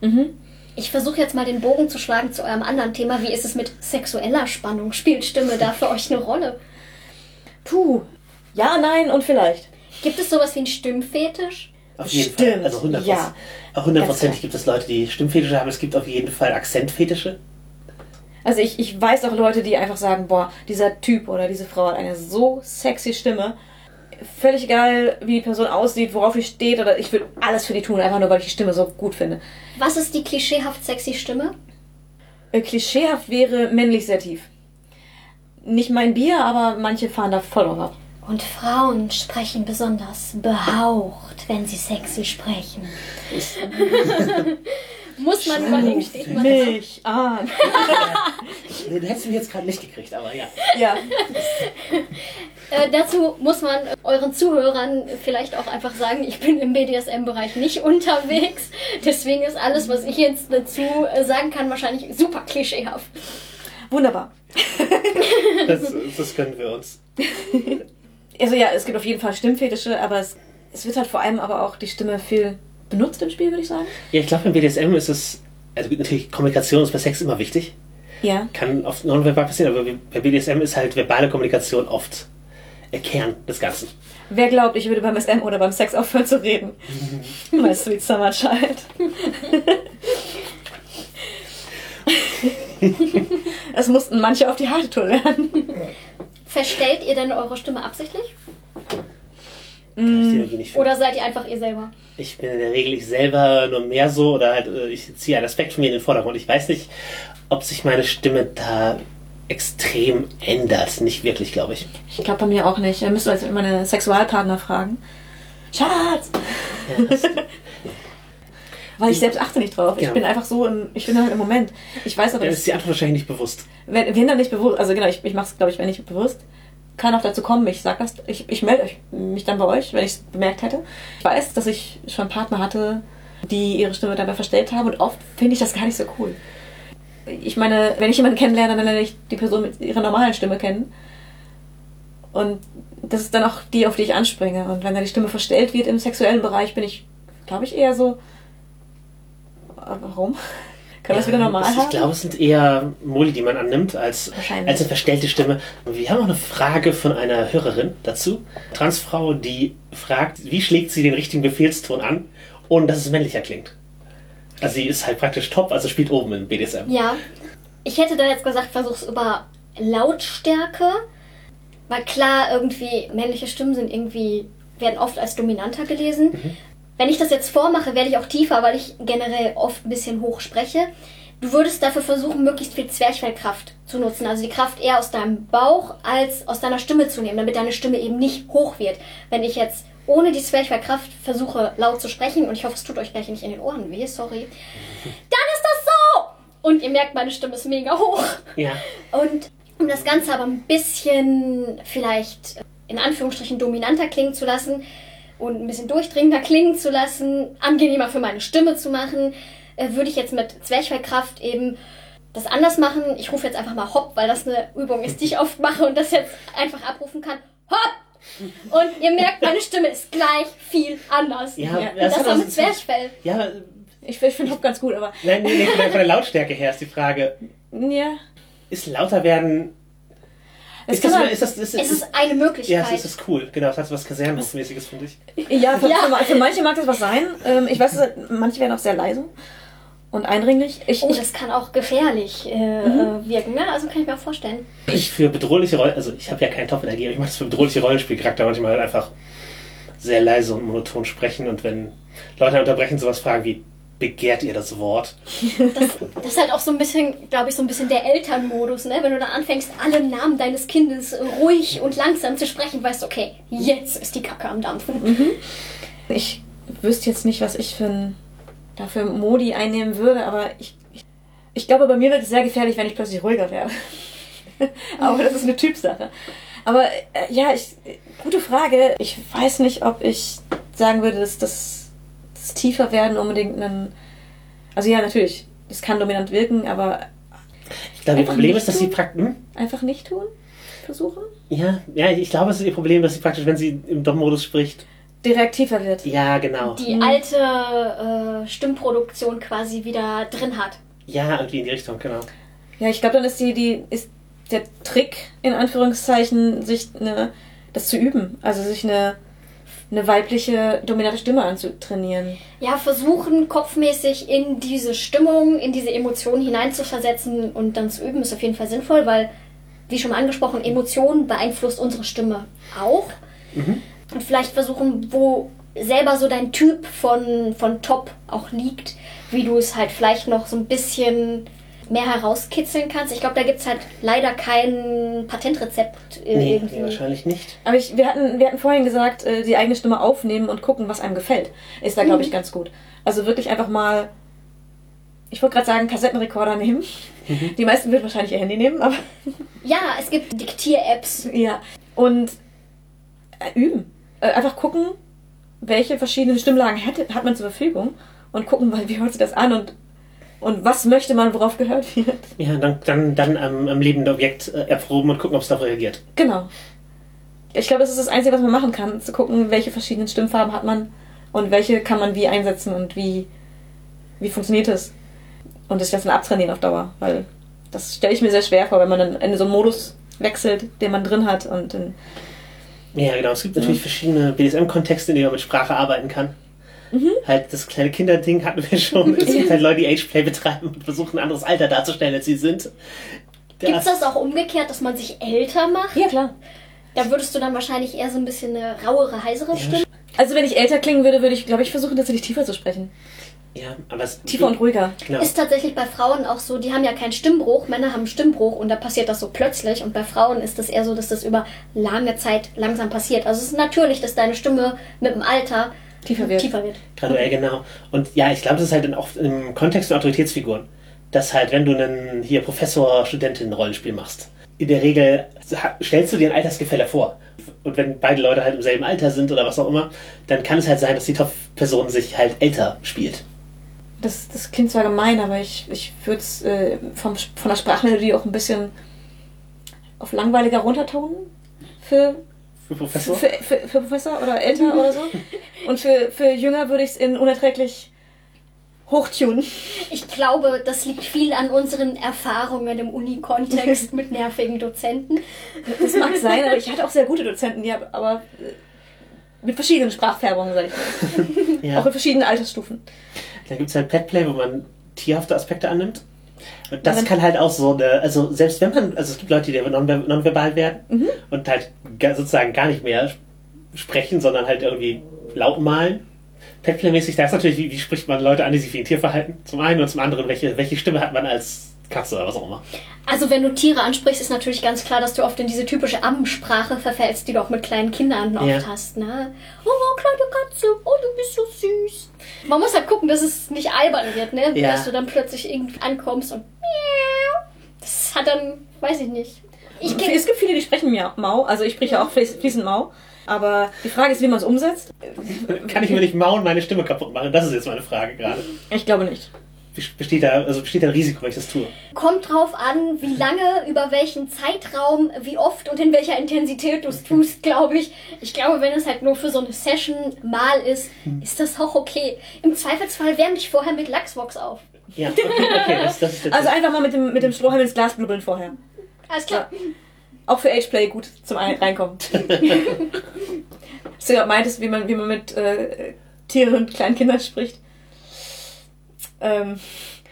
Mhm. Ich versuche jetzt mal den Bogen zu schlagen zu eurem anderen Thema. Wie ist es mit sexueller Spannung? Spielt Stimme da für euch eine Rolle? Puh, ja, nein und vielleicht. Gibt es sowas wie einen Stimmfetisch? Auf jeden Stimmt, Fall. Also 100%, ja. hundertprozentig gibt es Leute, die Stimmfetische haben. Es gibt auf jeden Fall Akzentfetische. Also ich, ich weiß auch Leute, die einfach sagen, boah, dieser Typ oder diese Frau hat eine so sexy Stimme. Völlig egal, wie die Person aussieht, worauf sie steht, oder ich würde alles für die tun, einfach nur, weil ich die Stimme so gut finde. Was ist die klischeehaft sexy Stimme? Äh, klischeehaft wäre männlich sehr tief. Nicht mein Bier, aber manche fahren da voll drauf ab. Und Frauen sprechen besonders behaucht, wenn sie sexy sprechen. Muss man überlegen, steht man Mich an. du hättest mich jetzt gerade nicht gekriegt, aber ja. Ja. Äh, dazu muss man euren Zuhörern vielleicht auch einfach sagen, ich bin im BDSM-Bereich nicht unterwegs. Deswegen ist alles, was ich jetzt dazu äh, sagen kann, wahrscheinlich super klischeehaft. Wunderbar. Das, das können wir uns. Also ja, es gibt auf jeden Fall Stimmfetische, aber es, es wird halt vor allem aber auch die Stimme viel benutzt im Spiel, würde ich sagen. Ja, ich glaube, im BDSM ist es, also natürlich, Kommunikation ist bei Sex immer wichtig. Ja. Kann oft nonverbal passieren, aber bei BDSM ist halt verbale Kommunikation oft der Kern des Ganzen. Wer glaubt, ich würde beim SM oder beim Sex aufhören zu reden? My sweet summer child. das mussten manche auf die harte Tour lernen. Verstellt ihr denn eure Stimme absichtlich? Mm. Oder seid ihr einfach ihr selber? Ich bin in der Regel ich selber nur mehr so oder halt, äh, ich ziehe einen Aspekt von mir in den Vordergrund. Ich weiß nicht, ob sich meine Stimme da extrem ändert. Nicht wirklich, glaube ich. Ich glaube bei mir auch nicht. Da müsst ihr jetzt meine Sexualpartner fragen. Schatz! Ja, Weil ich selbst achte nicht drauf. Ich ja. bin einfach so, im, ich bin halt im Moment. Ich weiß aber. Dann ist die Antwort wahrscheinlich nicht bewusst. Wenn, wenn dann nicht bewusst, also genau, ich, ich mache es, glaube ich, wenn nicht bewusst. Kann auch dazu kommen, ich sag das, ich, ich melde mich dann bei euch, wenn ich es bemerkt hätte. Ich weiß, dass ich schon Partner hatte, die ihre Stimme dabei verstellt haben und oft finde ich das gar nicht so cool. Ich meine, wenn ich jemanden kennenlerne, dann lerne ich die Person mit ihrer normalen Stimme kennen. Und das ist dann auch die, auf die ich anspringe. Und wenn dann die Stimme verstellt wird im sexuellen Bereich, bin ich, glaube ich, eher so, Warum? Kann ja, das wieder normal haben? Ich glaube, es sind eher Modi, die man annimmt, als, als eine verstellte Stimme. Wir haben auch eine Frage von einer Hörerin dazu. Transfrau, die fragt, wie schlägt sie den richtigen Befehlston an, ohne dass es männlicher klingt. Also sie ist halt praktisch top, also spielt oben im BDSM. Ja. Ich hätte da jetzt gesagt, versuch's über Lautstärke. Weil klar, irgendwie männliche Stimmen sind irgendwie, werden oft als dominanter gelesen. Mhm. Wenn ich das jetzt vormache, werde ich auch tiefer, weil ich generell oft ein bisschen hoch spreche. Du würdest dafür versuchen, möglichst viel Zwerchfellkraft zu nutzen. Also die Kraft eher aus deinem Bauch als aus deiner Stimme zu nehmen, damit deine Stimme eben nicht hoch wird. Wenn ich jetzt ohne die Zwerchfellkraft versuche, laut zu sprechen, und ich hoffe, es tut euch gleich nicht in den Ohren weh, sorry, dann ist das so! Und ihr merkt, meine Stimme ist mega hoch. Ja. Und um das Ganze aber ein bisschen vielleicht in Anführungsstrichen dominanter klingen zu lassen, und ein bisschen durchdringender klingen zu lassen, angenehmer für meine Stimme zu machen, äh, würde ich jetzt mit Zwerchfellkraft eben das anders machen. Ich rufe jetzt einfach mal Hopp, weil das eine Übung ist, die ich oft mache und das jetzt einfach abrufen kann. Hopp! Und ihr merkt, meine Stimme ist gleich viel anders. Ja, ja. das, das war mit Zwerchfell. Ja, ich, ich finde Hopp ganz gut, aber. Nein, nee, nee, von der, von der Lautstärke her ist die Frage. Ja. Ist lauter werden ist das, man, ist das, ist, es ist eine Möglichkeit. Ja, es ist cool. Genau, das hat was Kasernenmäßiges, finde ich. Ja für, ja. Für, für, manche mag das was sein. Ähm, ich weiß, manche werden auch sehr leise. und eindringlich. Ich, Oh, ich, das kann auch gefährlich äh, äh, wirken, ne? Also kann ich mir auch vorstellen. Ich für bedrohliche Rollen, also ich habe ja keinen Top-Energie, aber ich mache das für bedrohliche Rollenspielcharakter manchmal halt einfach sehr leise und monoton sprechen und wenn Leute unterbrechen, sowas fragen wie, begehrt ihr das Wort? Das, das ist halt auch so ein bisschen, glaube ich, so ein bisschen der Elternmodus, ne? Wenn du dann anfängst, alle im Namen deines Kindes ruhig und langsam zu sprechen, weißt du, okay, jetzt ist die Kacke am Dampfen. ich wüsste jetzt nicht, was ich für ein, dafür Modi einnehmen würde, aber ich, ich, ich glaube, bei mir wird es sehr gefährlich, wenn ich plötzlich ruhiger werde. aber das ist eine Typsache. Aber äh, ja, ich, gute Frage. Ich weiß nicht, ob ich sagen würde, dass das, das tiefer werden unbedingt ein. Also ja, natürlich, es kann dominant wirken, aber Ich glaube, ihr Problem nicht ist, dass sie tun? praktisch... Hm? einfach nicht tun. Versuchen. Ja, ja, ich glaube, es ist ihr Problem, dass sie praktisch, wenn sie im Dom-Modus spricht, Direkt tiefer wird. ja, genau. Die alte äh, Stimmproduktion quasi wieder drin hat. Ja, irgendwie in die Richtung, genau. Ja, ich glaube, dann ist die, die, ist der Trick, in Anführungszeichen, sich eine, das zu üben. Also sich eine, eine weibliche, dominante Stimme anzutrainieren. Ja, versuchen kopfmäßig in diese Stimmung, in diese Emotionen hineinzuversetzen und dann zu üben, ist auf jeden Fall sinnvoll, weil, wie schon angesprochen, Emotionen beeinflusst unsere Stimme auch. Und vielleicht versuchen, wo selber so dein Typ von, von Top auch liegt, wie du es halt vielleicht noch so ein bisschen mehr herauskitzeln kannst. Ich glaube, da gibt es halt leider kein Patentrezept äh, Nee, irgendwie. nee, wahrscheinlich nicht. Aber ich, wir, hatten, wir hatten vorhin gesagt, äh, die eigene Stimme aufnehmen und gucken, was einem gefällt. Ist da, glaube ich, ganz gut. Also wirklich einfach mal, ich wollte gerade sagen, Kassettenrekorder nehmen. Die meisten würden wahrscheinlich ihr Handy nehmen, aber Ja, es gibt Diktier-Apps. ja. Und äh, üben. Äh, einfach gucken, welche verschiedenen Stimmlagen hat, hat man zur Verfügung und gucken, weil, wie hört sich das an und, und was möchte man, worauf gehört wird. Ja, dann, dann, dann am, am lebenden Objekt äh, erproben und gucken, ob es darauf reagiert. Genau. Ich glaube, das ist das Einzige, was man machen kann, zu gucken, welche verschiedenen Stimmfarben hat man und welche kann man wie einsetzen und wie, wie funktioniert das. Und das dann abtrainieren auf Dauer, weil das stelle ich mir sehr schwer vor, wenn man dann in so einen Modus wechselt, den man drin hat und dann, Ja, genau. Es gibt natürlich verschiedene BDSM-Kontexte, in denen man mit Sprache arbeiten kann. Mhm. Halt, das kleine Kinderding hatten wir schon. Es gibt halt Leute, die Ageplay betreiben und versuchen, ein anderes Alter darzustellen, als sie sind. Gibt es das auch umgekehrt, dass man sich älter macht? ja klar. Da würdest du dann wahrscheinlich eher so ein bisschen eine rauere, heisere Stimme. Also wenn ich älter klingen würde, würde ich, glaube ich, versuchen, tatsächlich tiefer zu sprechen. Ja, aber es Tiefer und ruhiger. Genau. Ist tatsächlich bei Frauen auch so, die haben ja keinen Stimmbruch, Männer haben Stimmbruch und da passiert das so plötzlich und bei Frauen ist das eher so, dass das über lange Zeit langsam passiert. Also es ist natürlich, dass deine Stimme mit dem Alter Tiefer wird. Tiefer wird. Graduell, genau. Und ja, ich glaube, das ist halt dann auch im Kontext von Autoritätsfiguren. Dass halt, wenn du einen hier Professor-Studentin-Rollenspiel machst, in der Regel stellst du dir ein Altersgefälle vor. Und wenn beide Leute halt im selben Alter sind oder was auch immer, dann kann es halt sein, dass die Top-Person sich halt älter spielt. Das, das klingt zwar gemein, aber ich, ich würde es äh, vom- von der Sprachmelodie auch ein bisschen auf langweiliger runtertonen. Für Für Professor? für, für, für Professor oder älter oder so. Und für, für Jünger würde ich es in unerträglich hochtunen. Ich glaube, das liegt viel an unseren Erfahrungen im Uni-Kontext mit nervigen Dozenten. Das mag sein, aber ich hatte auch sehr gute Dozenten, die hab- aber äh, mit verschiedenen Sprachfärbungen, sag ich mal. Ja. Auch in verschiedenen Altersstufen. Da gibt es halt Petplay, wo man tierhafte Aspekte annimmt. Und das dann- kann halt auch so eine, also selbst wenn man, also es gibt Leute, die nonver- nonverbal werden Mhm. und halt sozusagen gar nicht mehr sprechen, sondern halt irgendwie laut malen. Petplay-mäßig, da ist natürlich, wie, wie spricht man Leute an, die sich wie ein Tier verhalten? Zum einen und zum anderen, welche, welche Stimme hat man als Katze oder was auch immer. Also wenn du Tiere ansprichst, ist natürlich ganz klar, dass du oft in diese typische Ammensprache verfällst, die du auch mit kleinen Kindern oft Ja. hast. Ne? Oh, kleine Katze, oh, du bist so süß. Man muss halt gucken, dass es nicht albern wird, ne? Ja. dass du dann plötzlich irgendwie ankommst und miau. Das hat dann, weiß ich nicht. Ich Es gibt viele, die sprechen mir Mau, also ich spreche auch fließ- fließend Mau. Aber die Frage ist, wie man es umsetzt. Kann ich mir nicht mauen, meine Stimme kaputt machen? Das ist jetzt meine Frage gerade. Ich glaube nicht. Besteht da, also besteht da ein Risiko, wenn ich das tue? kommt drauf an, wie lange, über welchen Zeitraum, wie oft und in welcher Intensität du es tust, glaube ich. Ich glaube, wenn es halt nur für so eine Session mal ist, ist das auch okay. Im Zweifelsfall wärm dich vorher mit Lachsbox auf. Ja, okay, okay das, das ist Also einfach mal mit dem, mit dem Strohhalm ins Glas blubbeln vorher. Alles klar. Auch für Ageplay gut zum Ein Reinkommen. Was du ja meintest, wie man, wie man mit äh, Tieren und kleinen Kindern spricht. Ähm,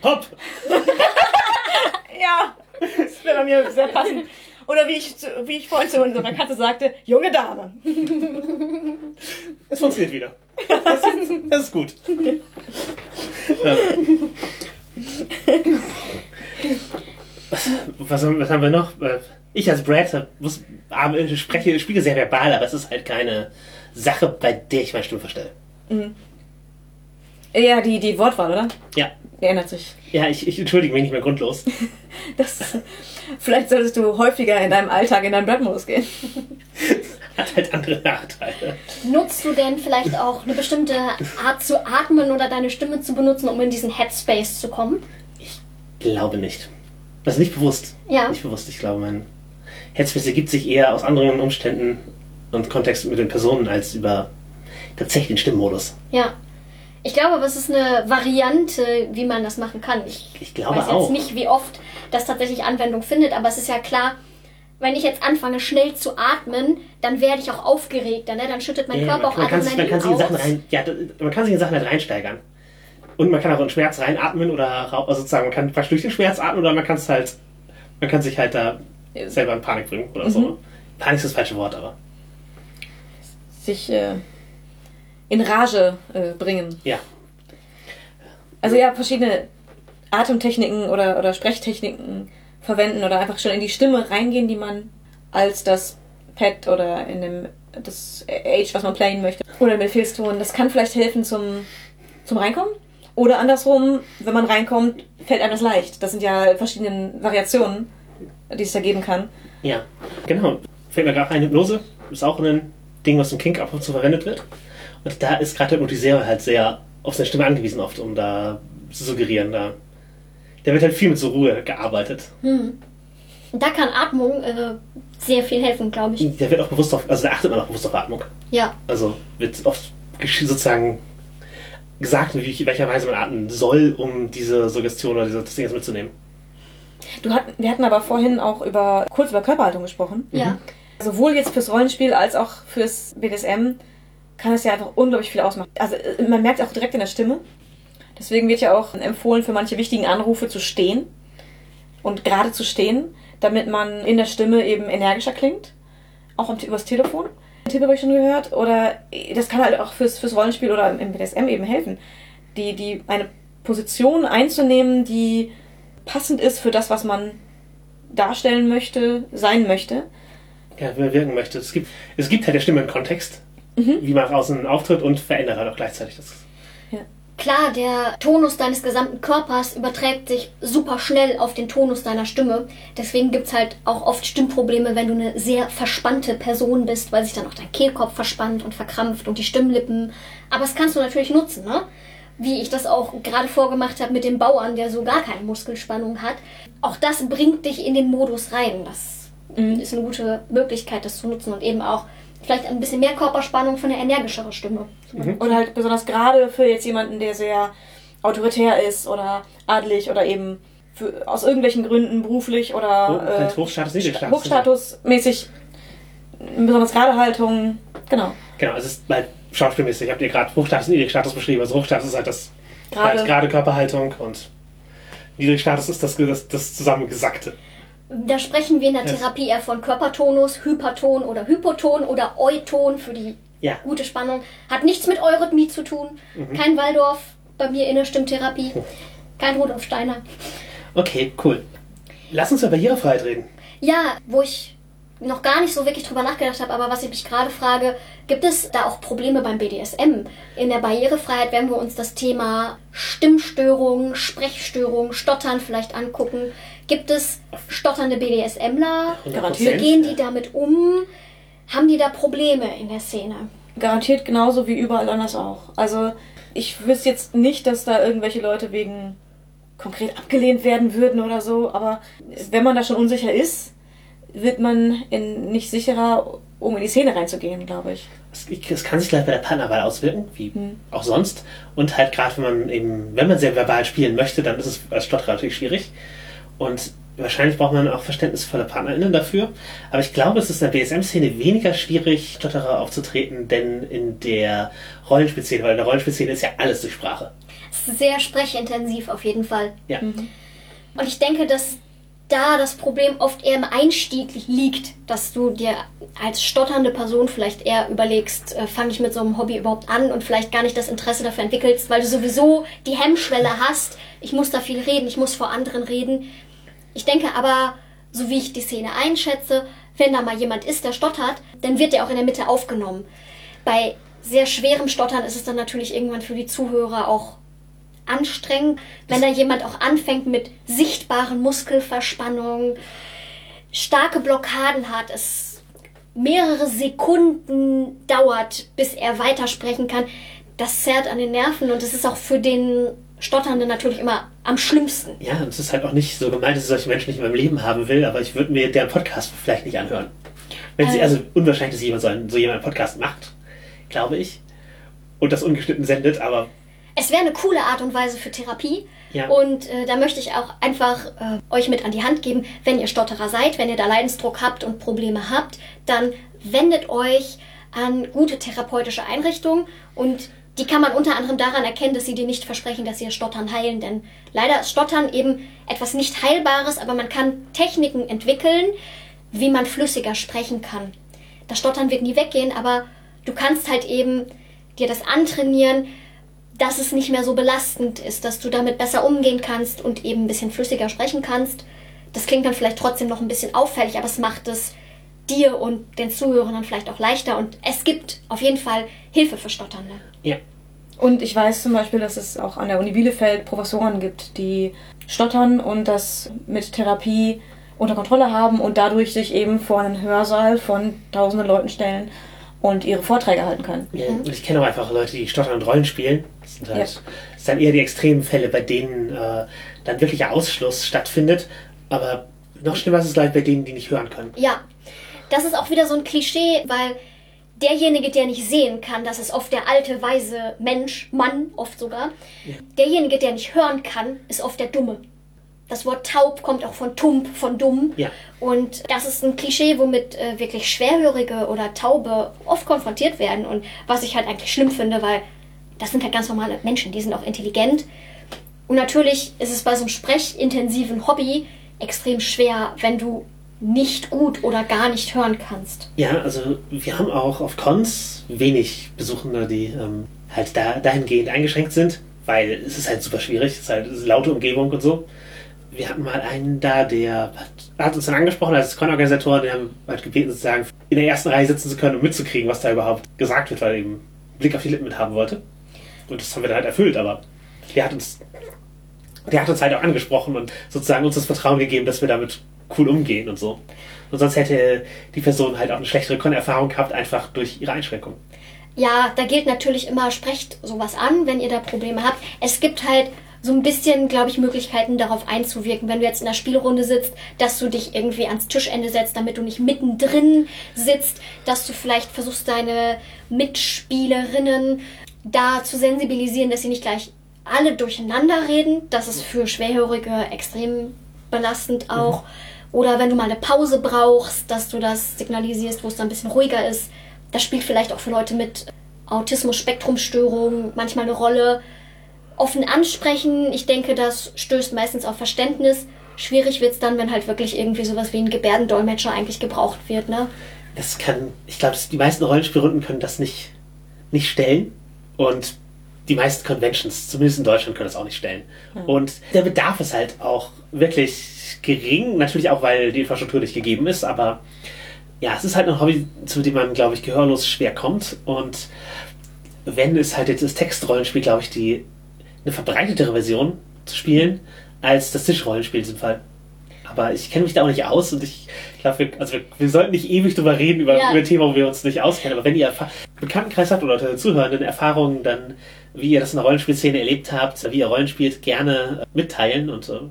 Hopp! Ja, das wäre bei mir sehr passend. Oder wie ich, zu- wie ich vorhin zu unserer Katze sagte, junge Dame. Es funktioniert wieder. Das ist, das ist gut. Was, was, haben- was haben wir noch? Äh, Ich als Brad muss, aber spreche, spiele sehr verbal, aber es ist halt keine Sache, bei der ich meine Stimme verstelle. Ja, die, die Wortwahl, oder? Ja. Die ändert sich. Ja, ich, ich entschuldige mich nicht mehr grundlos. Das, vielleicht solltest du häufiger in deinem Alltag in deinen Brad-Modus gehen. Hat halt andere Nachteile. Nutzt du denn vielleicht auch eine bestimmte Art zu atmen oder deine Stimme zu benutzen, um in diesen Headspace zu kommen? Glaube nicht. Das ist nicht bewusst. Ja. Nicht bewusst. Ich glaube, mein Headspace ergibt sich eher aus anderen Umständen und Kontexten mit den Personen als über tatsächlich den Stimmmodus. Ja. Ich glaube, aber es ist eine Variante, wie man das machen kann. Ich, Ich glaube weiß jetzt auch. nicht, wie oft das tatsächlich Anwendung findet, aber es ist ja klar, wenn ich jetzt anfange, schnell zu atmen, dann werde ich auch aufgeregter, ne? Dann schüttet mein Ja, Körper man, auch man, kann sich, man kann Adrenalin sich in aus. Sachen rein, ja, man kann sich in Sachen halt reinsteigern. Und man kann auch in Schmerz reinatmen oder also sozusagen, man kann praktisch durch den Schmerz atmen oder man kann es halt, man kann sich halt da selber in Panik bringen oder so. Panik ist das falsche Wort, aber Sich äh, in Rage äh, bringen. ja. Also ja, verschiedene Atemtechniken oder, oder Sprechtechniken verwenden oder einfach schon in die Stimme reingehen, die man als das Pad oder in dem das Age, was man playen möchte, oder im Befehlston. Das kann vielleicht helfen zum, zum Reinkommen. Oder andersrum, wenn man reinkommt, fällt einem das leicht. Das sind ja verschiedene Variationen, die es da geben kann. Ja, genau. Fällt mir gerade ein, Hypnose ist auch ein Ding, was im Kink ab und zu verwendet wird. Und da ist gerade der Hypnotisierer halt sehr auf seine Stimme angewiesen oft, um da zu suggerieren. Da, da wird halt viel mit so Ruhe gearbeitet. Da kann Atmung äh, sehr viel helfen, glaube ich. Der wird auch bewusst auf, also da achtet man auch bewusst auf Atmung. Ja. Also wird oft sozusagen gesagt, in welcher Weise man atmen soll, um diese Suggestion oder diese, das Ding jetzt mitzunehmen. Du hat, wir hatten aber vorhin auch über kurz über Körperhaltung gesprochen. Ja. Sowohl jetzt fürs Rollenspiel als auch fürs BDSM kann es ja einfach unglaublich viel ausmachen. Also äh, man merkt auch direkt in der Stimme. Deswegen wird ja auch empfohlen, für manche wichtigen Anrufe zu stehen und gerade zu stehen, damit man in der Stimme eben energischer klingt. Auch übers Telefon. Tipp habe ich schon gehört. Oder äh, das kann halt auch fürs, fürs Rollenspiel oder im BDSM eben helfen. Die, die, eine Position einzunehmen, die passend ist für das, was man darstellen möchte, sein möchte. Ja, man wirken möchte. Es gibt, es gibt halt der Stimme einen Kontext, wie man nach außen auftritt und verändert halt auch gleichzeitig das. Klar, der Tonus deines gesamten Körpers überträgt sich super schnell auf den Tonus deiner Stimme. Deswegen gibt's halt auch oft Stimmprobleme, wenn du eine sehr verspannte Person bist, weil sich dann auch dein Kehlkopf verspannt und verkrampft und die Stimmlippen. Aber das kannst du natürlich nutzen, ne? Wie ich das auch gerade vorgemacht habe mit dem Bauern, der so gar keine Muskelspannung hat. Auch das bringt dich in den Modus rein. Das ist eine gute Möglichkeit, das zu nutzen und eben auch vielleicht ein bisschen mehr Körperspannung für eine energischere Stimme. Und halt besonders gerade für jetzt jemanden, der sehr autoritär ist oder adelig oder eben für, aus irgendwelchen Gründen beruflich oder Hoch- halt Hochstatus, Niedrigstatus. hochstatusmäßig besonders gerade Haltung. Genau. Genau, es ist halt schauspielmäßig. Ich habe dir gerade Hochstatus und Niedrigstatus beschrieben. Also Hochstatus ist halt das Gerade. halt gerade Körperhaltung und Niedrigstatus ist das, das, das Zusammengesackte. Da sprechen wir in der. Therapie eher von Körpertonus, Hyperton oder Hypoton oder Euton für die Ja. gute Spannung. Hat nichts mit Eurythmie zu tun. Mhm. Kein Waldorf bei mir in der Stimmtherapie. Kein Rudolf Steiner. Okay, cool. Lass uns über Barrierefreiheit reden. Ja, wo ich noch gar nicht so wirklich drüber nachgedacht habe, aber was ich mich gerade frage, gibt es da auch Probleme beim BDSM? In der Barrierefreiheit werden wir uns das Thema Stimmstörungen, Sprechstörungen, Stottern vielleicht angucken. Gibt es stotternde BDSMler? 100%. Wie gehen die damit um? Haben die da Probleme in der Szene? Garantiert genauso wie überall anders auch. Also ich wüsste jetzt nicht, dass da irgendwelche Leute wegen konkret abgelehnt werden würden oder so, aber wenn man da schon unsicher ist, wird man in, nicht sicherer, um in die Szene reinzugehen, glaube ich. Es, kann sich gleich bei der Partnerwahl auswirken, wie auch sonst. Und halt gerade, wenn man eben, wenn man sehr verbal spielen möchte, dann ist es als Stotterer natürlich schwierig. Und wahrscheinlich braucht man auch verständnisvolle PartnerInnen dafür. Aber ich glaube, es ist in der BSM-Szene weniger schwierig, Stotterer aufzutreten, denn in der Rollenspielszene, weil in der Rollenspielszene ist ja alles durch Sprache. Es ist sehr sprechintensiv auf jeden Fall. Ja. Und ich denke, dass da das Problem oft eher im Einstieg liegt, dass du dir als stotternde Person vielleicht eher überlegst, äh, fange ich mit so einem Hobby überhaupt an und vielleicht gar nicht das Interesse dafür entwickelst, weil du sowieso die Hemmschwelle hast, ich muss da viel reden, ich muss vor anderen reden. Ich denke aber, so wie ich die Szene einschätze, wenn da mal jemand ist, der stottert, dann wird der auch in der Mitte aufgenommen. Bei sehr schwerem Stottern ist es dann natürlich irgendwann für die Zuhörer auch anstrengend, wenn da jemand auch anfängt mit sichtbaren Muskelverspannungen, starke Blockaden hat, es mehrere Sekunden dauert, bis er weitersprechen kann. Das zerrt an den Nerven und es ist auch für den Stotternden natürlich immer am schlimmsten. Ja, und es ist halt auch nicht so gemeint, dass ich solche Menschen nicht in meinem Leben haben will, aber ich würde mir deren Podcast vielleicht nicht anhören. Wenn sie, Äh. also unwahrscheinlich, dass jemand so, einen, so jemand einen Podcast macht, glaube ich. Und das ungeschnitten sendet, aber Es wäre eine coole Art und Weise für Therapie. Ja. Und äh, da möchte ich auch einfach äh, euch mit an die Hand geben, wenn ihr Stotterer seid, wenn ihr da Leidensdruck habt und Probleme habt, dann wendet euch an gute therapeutische Einrichtungen und die kann man unter anderem daran erkennen, dass sie dir nicht versprechen, dass sie ihr Stottern heilen. Denn leider ist Stottern eben etwas nicht Heilbares, aber man kann Techniken entwickeln, wie man flüssiger sprechen kann. Das Stottern wird nie weggehen, aber du kannst halt eben dir das antrainieren, dass es nicht mehr so belastend ist, dass du damit besser umgehen kannst und eben ein bisschen flüssiger sprechen kannst. Das klingt dann vielleicht trotzdem noch ein bisschen auffällig, aber es macht es dir und den Zuhörern vielleicht auch leichter. Und es gibt auf jeden Fall Hilfe für Stotternde. Ja. Und ich weiß zum Beispiel, dass es auch an der Uni Bielefeld Professoren gibt, die stottern und das mit Therapie unter Kontrolle haben und dadurch sich eben vor einen Hörsaal von tausenden Leuten stellen und ihre Vorträge halten können. ja. Und ich kenne auch einfach Leute, die stottern und Rollen spielen. Das sind halt, Ja. das sind dann eher die extremen Fälle, bei denen äh, dann wirklicher Ausschluss stattfindet. Aber noch schlimmer ist es gleich bei denen, die nicht hören können. Ja, das ist auch wieder so ein Klischee, weil derjenige, der nicht sehen kann, das ist oft der alte, weise Mensch, Mann oft sogar. Derjenige, der nicht hören kann, ist oft der Dumme. Das Wort taub kommt auch von tump, von dumm. Ja. Und das ist ein Klischee, womit äh, wirklich Schwerhörige oder Taube oft konfrontiert werden. Und was ich halt eigentlich schlimm finde, weil das sind halt ganz normale Menschen, die sind auch intelligent. Und natürlich ist es bei so einem sprechintensiven Hobby extrem schwer, wenn du nicht gut oder gar nicht hören kannst. Ja, also wir haben auch auf Cons wenig Besuchende, die ähm, halt da, dahingehend eingeschränkt sind, weil es ist halt super schwierig, es ist halt es laute Umgebung und so. Wir hatten mal einen da, der hat, hat uns dann angesprochen als Con-Organisator, der haben halt gebeten, sozusagen in der ersten Reihe sitzen zu können und mitzukriegen, was da überhaupt gesagt wird, weil er eben Blick auf die Lippen mit haben wollte. Und das haben wir dann halt erfüllt, aber der hat uns, der hat uns halt auch angesprochen und sozusagen uns das Vertrauen gegeben, dass wir damit cool umgehen und so. Und sonst hätte die Person halt auch eine schlechtere Con-Erfahrung gehabt, einfach durch ihre Einschränkung. Ja, da gilt natürlich immer, sprecht sowas an, wenn ihr da Probleme habt. Es gibt halt so ein bisschen, glaube ich, Möglichkeiten darauf einzuwirken, wenn du jetzt in der Spielrunde sitzt, dass du dich irgendwie ans Tischende setzt, damit du nicht mittendrin sitzt, dass du vielleicht versuchst, deine Mitspielerinnen da zu sensibilisieren, dass sie nicht gleich alle durcheinander reden. Das ist für Schwerhörige extrem belastend auch. Oder wenn du mal eine Pause brauchst, dass du das signalisierst, wo es dann ein bisschen ruhiger ist. Das spielt vielleicht auch für Leute mit Autismus-Spektrumstörungen manchmal eine Rolle. Offen ansprechen, ich denke, das stößt meistens auf Verständnis. Schwierig wird es dann, wenn halt wirklich irgendwie sowas wie ein Gebärdendolmetscher eigentlich gebraucht wird, ne? Das kann, ich glaube, die meisten Rollenspielrunden können das nicht, nicht stellen. Und die meisten Conventions, zumindest in Deutschland, können das auch nicht stellen. Und der Bedarf ist halt auch wirklich gering. Natürlich auch, weil die Infrastruktur nicht gegeben ist, aber ja, es ist halt ein Hobby, zu dem man, glaube ich, gehörlos schwer kommt. Und wenn es halt jetzt das Textrollenspiel, glaube ich, die eine verbreitetere Version zu spielen als das Tischrollenspiel in diesem Fall. Aber ich kenne mich da auch nicht aus und ich glaube, wir, also wir, wir sollten nicht ewig drüber reden, über, Ja. über ein Thema, wo wir uns nicht auskennen. Aber wenn ihr Bekanntenkreis habt oder Zuhörenden Erfahrungen, dann wie ihr das in der Rollenspielszene erlebt habt, wie ihr Rollen spielt, gerne mitteilen und so.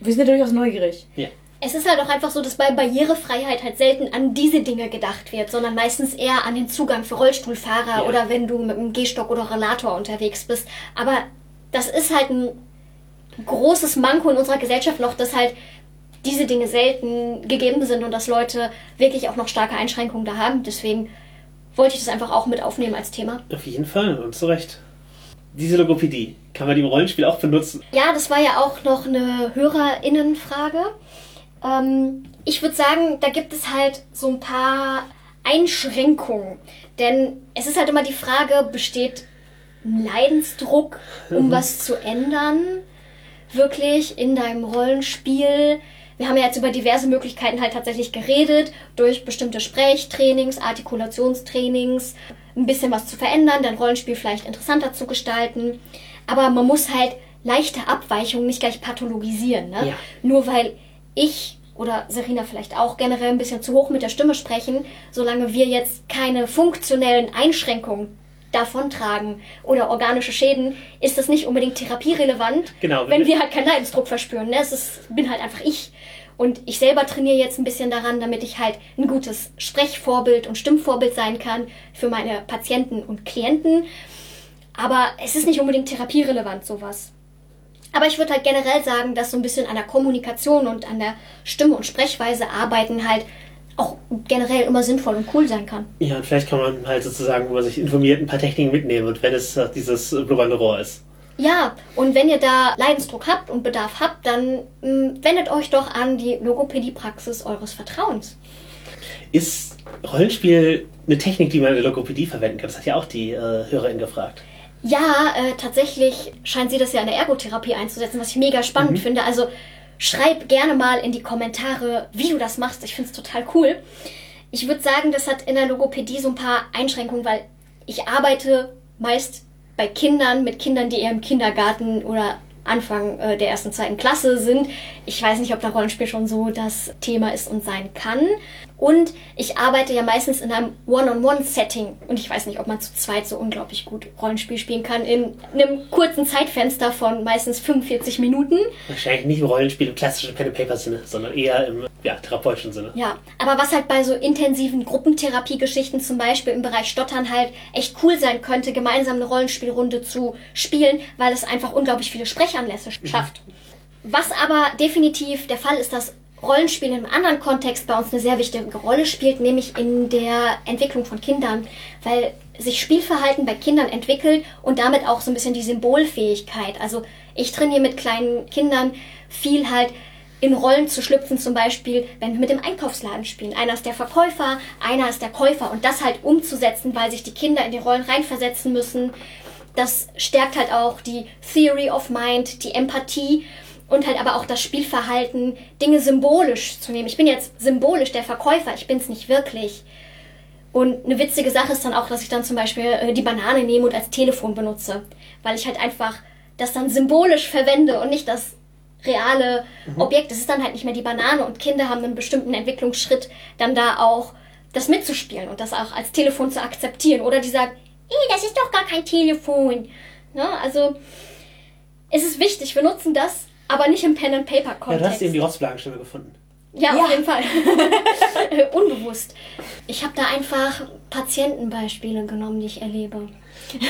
Wir sind ja durchaus neugierig. Ja. Es ist halt auch einfach so, dass bei Barrierefreiheit halt selten an diese Dinge gedacht wird, sondern meistens eher an den Zugang für Rollstuhlfahrer Ja. oder wenn du mit einem Gehstock oder Rollator unterwegs bist. Aber das ist halt ein großes Manko in unserer Gesellschaft noch, dass halt diese Dinge selten gegeben sind und dass Leute wirklich auch noch starke Einschränkungen da haben. Deswegen wollte ich das einfach auch mit aufnehmen als Thema. Auf jeden Fall und zu Recht. diese Logopädie, kann man die im Rollenspiel auch benutzen? Ja, das war ja auch noch eine HörerInnenfrage. Ähm, ich würde sagen, da gibt es halt so ein paar Einschränkungen. Denn es ist halt immer die Frage, besteht ein Leidensdruck, um mhm. was zu ändern? Wirklich in deinem Rollenspiel? Wir haben ja jetzt über diverse Möglichkeiten halt tatsächlich geredet, durch bestimmte Sprechtrainings, Artikulationstrainings, ein bisschen was zu verändern, dein Rollenspiel vielleicht interessanter zu gestalten. Aber man muss halt leichte Abweichungen nicht gleich pathologisieren. Ne? Ja. Nur weil ich oder Serena vielleicht auch generell ein bisschen zu hoch mit der Stimme sprechen, solange wir jetzt keine funktionellen Einschränkungen davontragen oder organische Schäden, ist das nicht unbedingt therapierelevant, genau, wenn wir halt keinen Leidensdruck verspüren. Ne? Es ist, bin halt einfach ich. Und ich selber trainiere jetzt ein bisschen daran, damit ich halt ein gutes Sprechvorbild und Stimmvorbild sein kann für meine Patienten und Klienten. Aber es ist nicht unbedingt therapierelevant, sowas. Aber ich würde halt generell sagen, dass so ein bisschen an der Kommunikation und an der Stimme und Sprechweise arbeiten halt auch generell immer sinnvoll und cool sein kann. Ja, und vielleicht kann man halt sozusagen über sich informiert ein paar Techniken mitnehmen und wenn es dieses globale Rohr ist. Ja, und wenn ihr da Leidensdruck habt und Bedarf habt, dann mh, mm, wendet euch doch an die Logopädie-Praxis eures Vertrauens. Ist Rollenspiel eine Technik, die man in der Logopädie verwenden kann? Das hat ja auch die äh, Hörerin gefragt. Ja, äh, tatsächlich scheint sie das ja in der Ergotherapie einzusetzen, was ich mega spannend mhm. finde. Also schreib gerne mal in die Kommentare, wie du das machst. Ich finde es total cool. Ich würde sagen, das hat in der Logopädie so ein paar Einschränkungen, weil ich arbeite meist bei Kindern, mit Kindern, die eher im Kindergarten oder Anfang äh, der ersten, zweiten Klasse sind. Ich weiß nicht, ob da Rollenspiel schon so das Thema ist und sein kann. Und ich arbeite ja meistens in einem One-on-One-Setting. Und ich weiß nicht, ob man zu zweit so unglaublich gut Rollenspiel spielen kann. In einem kurzen Zeitfenster von meistens 45 Minuten. Wahrscheinlich nicht im Rollenspiel im klassischen Pen-and-Paper-Sinne, sondern eher im ja, therapeutischen Sinne. Ja, aber was halt bei so intensiven Gruppentherapie-Geschichten zum Beispiel im Bereich Stottern halt echt cool sein könnte, gemeinsam eine Rollenspielrunde zu spielen, weil es einfach unglaublich viele Sprechanlässe mhm. schafft. Was aber definitiv der Fall ist, dass Rollenspiel im anderen Kontext bei uns eine sehr wichtige Rolle spielt, nämlich in der Entwicklung von Kindern, weil sich Spielverhalten bei Kindern entwickelt und damit auch so ein bisschen die Symbolfähigkeit. Also ich trainiere mit kleinen Kindern viel halt in Rollen zu schlüpfen, zum Beispiel, wenn wir mit dem Einkaufsladen spielen. Einer ist der Verkäufer, einer ist der Käufer und das halt umzusetzen, weil sich die Kinder in die Rollen reinversetzen müssen. Das stärkt halt auch die Theory of Mind, die Empathie und halt aber auch das Spielverhalten, Dinge symbolisch zu nehmen. Ich bin jetzt symbolisch der Verkäufer, ich bin es nicht wirklich. Und eine witzige Sache ist dann auch, dass ich dann zum Beispiel äh, die Banane nehme und als Telefon benutze, weil ich halt einfach das dann symbolisch verwende und nicht das reale mhm. Objekt. Es ist dann halt nicht mehr die Banane und Kinder haben einen bestimmten Entwicklungsschritt, dann da auch das mitzuspielen und das auch als Telefon zu akzeptieren. Oder die sagen, das ist doch gar kein Telefon. Ne? Also es ist wichtig, wir nutzen das, aber nicht im Pen-and-Paper-Kontext. Ja, du hast eben die Rotzflagenstimme gefunden. Ja, ja, auf jeden Fall. Unbewusst. Ich habe da einfach Patientenbeispiele genommen, die ich erlebe. Ja,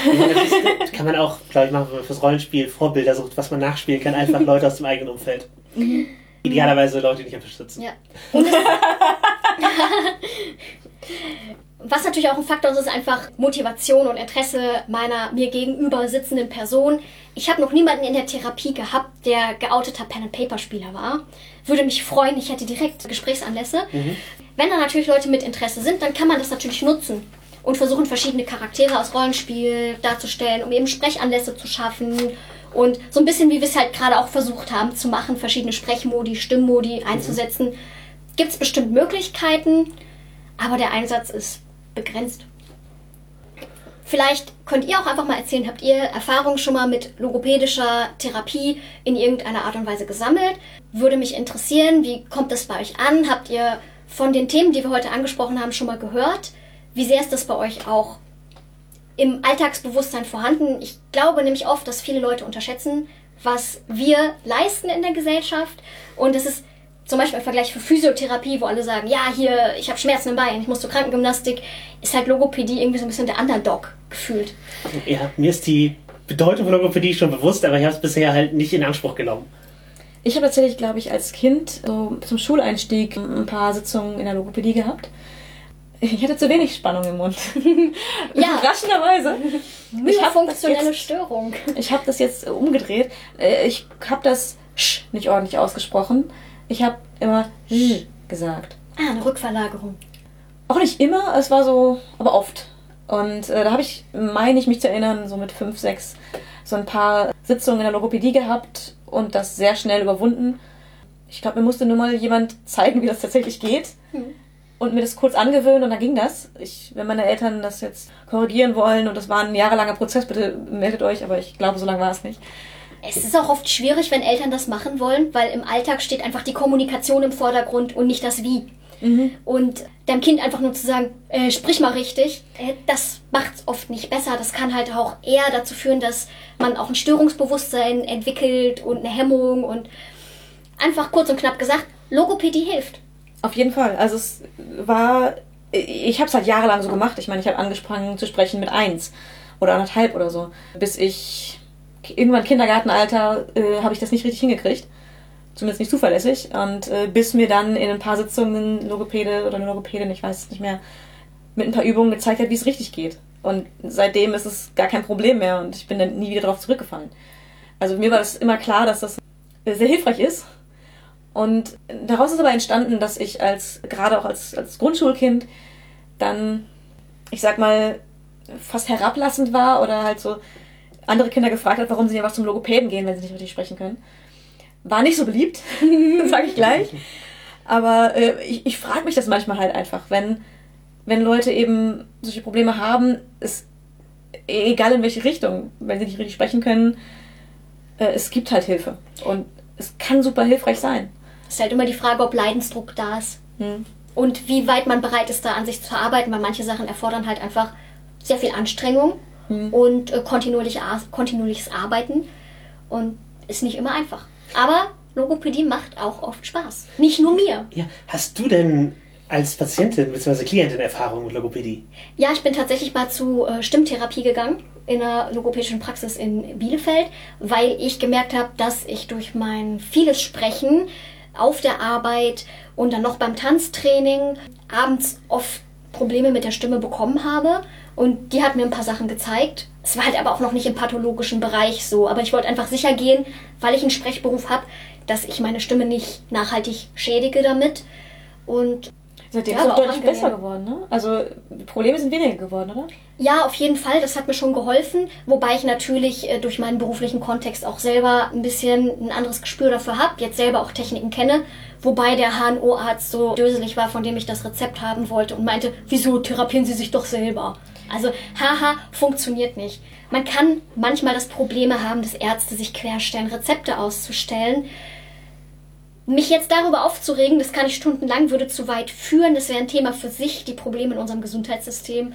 das, kann man auch, glaube ich, machen, wenn man fürs Rollenspiel Vorbilder sucht, was man nachspielen kann. Einfach Leute aus dem eigenen Umfeld. Mhm. Idealerweise Leute, die dich unterstützen. Ja. Was natürlich auch ein Faktor ist, ist einfach Motivation und Interesse meiner mir gegenüber sitzenden Person. Ich habe noch niemanden in der Therapie gehabt, der geouteter Pen-and-Paper-Spieler war. Würde mich freuen, ich hätte direkt Gesprächsanlässe. Mhm. Wenn da natürlich Leute mit Interesse sind, dann kann man das natürlich nutzen und versuchen verschiedene Charaktere aus Rollenspiel darzustellen, um eben Sprechanlässe zu schaffen und so ein bisschen wie wir es halt gerade auch versucht haben zu machen, verschiedene Sprechmodi, Stimmmodi einzusetzen. Mhm. Gibt es bestimmt Möglichkeiten, aber der Einsatz ist begrenzt. Vielleicht könnt ihr auch einfach mal erzählen, habt ihr Erfahrungen schon mal mit logopädischer Therapie in irgendeiner Art und Weise gesammelt? Würde mich interessieren, wie kommt das bei euch an? Habt ihr von den Themen, die wir heute angesprochen haben, schon mal gehört? Wie sehr ist das bei euch auch im Alltagsbewusstsein vorhanden? Ich glaube nämlich oft, dass viele Leute unterschätzen, was wir leisten in der Gesellschaft. Und es ist zum Beispiel im Vergleich für Physiotherapie, wo alle sagen, ja, hier, ich habe Schmerzen im Bein, ich muss zur Krankengymnastik, ist halt Logopädie irgendwie so ein bisschen der Underdog gefühlt. Ja, mir ist die Bedeutung von Logopädie schon bewusst, aber ich habe es bisher halt nicht in Anspruch genommen. Ich habe tatsächlich, glaube ich, als Kind so zum Schuleinstieg ein paar Sitzungen in der Logopädie gehabt. Ich hatte zu wenig Spannung im Mund. Ja. Überraschenderweise. Ich hab das Myoffunktionelle jetzt- Störung. Ich habe das jetzt umgedreht. Äh, Ich habe das Sch nicht ordentlich ausgesprochen. Ich habe immer gesagt. Ah, eine Rückverlagerung. Auch nicht immer, es war so, aber oft. Und äh, da habe ich, meine ich mich zu erinnern, so mit fünf, sechs, so ein paar Sitzungen in der Logopädie gehabt und das sehr schnell überwunden. Ich glaube, mir musste nur mal jemand zeigen, wie das tatsächlich geht. Und mir das kurz angewöhnen und dann ging das. Ich, wenn meine Eltern das jetzt korrigieren wollen und das war ein jahrelanger Prozess, bitte meldet euch, aber ich glaube, so lange war es nicht. Es ist auch oft schwierig, wenn Eltern das machen wollen, weil im Alltag steht einfach die Kommunikation im Vordergrund und nicht das Wie. Und deinem Kind einfach nur zu sagen, äh, sprich mal richtig, äh, das macht es oft nicht besser. Das kann halt auch eher dazu führen, dass man auch ein Störungsbewusstsein entwickelt und eine Hemmung und einfach kurz und knapp gesagt, Logopädie hilft. Auf jeden Fall. Also es war, ich habe es halt jahrelang so gemacht. Ich meine, ich habe angefangen zu sprechen mit eins oder anderthalb oder so, bis ich irgendwann Kindergartenalter äh, habe ich das nicht richtig hingekriegt. Zumindest nicht zuverlässig. Und äh, bis mir dann in ein paar Sitzungen Logopäde oder eine Logopädin, ich weiß es nicht mehr, mit ein paar Übungen gezeigt hat, wie es richtig geht. Und seitdem ist es gar kein Problem mehr und ich bin dann nie wieder darauf zurückgefallen. Also mir war das immer klar, dass das äh, sehr hilfreich ist. Und daraus ist aber entstanden, dass ich als, gerade auch als, als Grundschulkind, dann, ich sag mal, fast herablassend war oder halt so andere Kinder gefragt hat, warum sie ja was zum Logopäden gehen, wenn sie nicht richtig sprechen können. War nicht so beliebt, sage ich gleich. Aber äh, ich, ich frage mich das manchmal halt einfach, wenn, wenn Leute eben solche Probleme haben, ist egal in welche Richtung, wenn sie nicht richtig sprechen können, äh, es gibt halt Hilfe. Und es kann super hilfreich sein. Es ist halt immer die Frage, ob Leidensdruck da ist. Hm. Und wie weit man bereit ist, da an sich zu arbeiten, weil manche Sachen erfordern halt einfach sehr viel Anstrengung und äh, kontinuierlich, kontinuierliches Arbeiten und ist nicht immer einfach. Aber Logopädie macht auch oft Spaß. Nicht nur mir. Ja, hast du denn als Patientin bzw. Klientin Erfahrung mit Logopädie? Ja, ich bin tatsächlich mal zu äh, Stimmtherapie gegangen in einer logopädischen Praxis in Bielefeld, weil ich gemerkt habe, dass ich durch mein vieles Sprechen auf der Arbeit und dann noch beim Tanztraining abends oft Probleme mit der Stimme bekommen habe. Und die hat mir ein paar Sachen gezeigt. Es war halt aber auch noch nicht im pathologischen Bereich so. Aber ich wollte einfach sicher gehen, weil ich einen Sprechberuf habe, dass ich meine Stimme nicht nachhaltig schädige damit. Und Seitdem Ja, ist auch deutlich besser geworden, ne? Also die Probleme sind weniger geworden, oder? Ja, auf jeden Fall. Das hat mir schon geholfen. Wobei ich natürlich äh, durch meinen beruflichen Kontext auch selber ein bisschen ein anderes Gespür dafür habe. Jetzt selber auch Techniken kenne. Wobei der HNO-Arzt so döselig war, von dem ich das Rezept haben wollte und meinte, wieso therapieren Sie sich doch selber? Also, haha, funktioniert nicht. Man kann manchmal das Probleme haben, dass Ärzte sich querstellen, Rezepte auszustellen. Mich jetzt darüber aufzuregen, das kann ich stundenlang, würde zu weit führen. Das wäre ein Thema für sich, die Probleme in unserem Gesundheitssystem.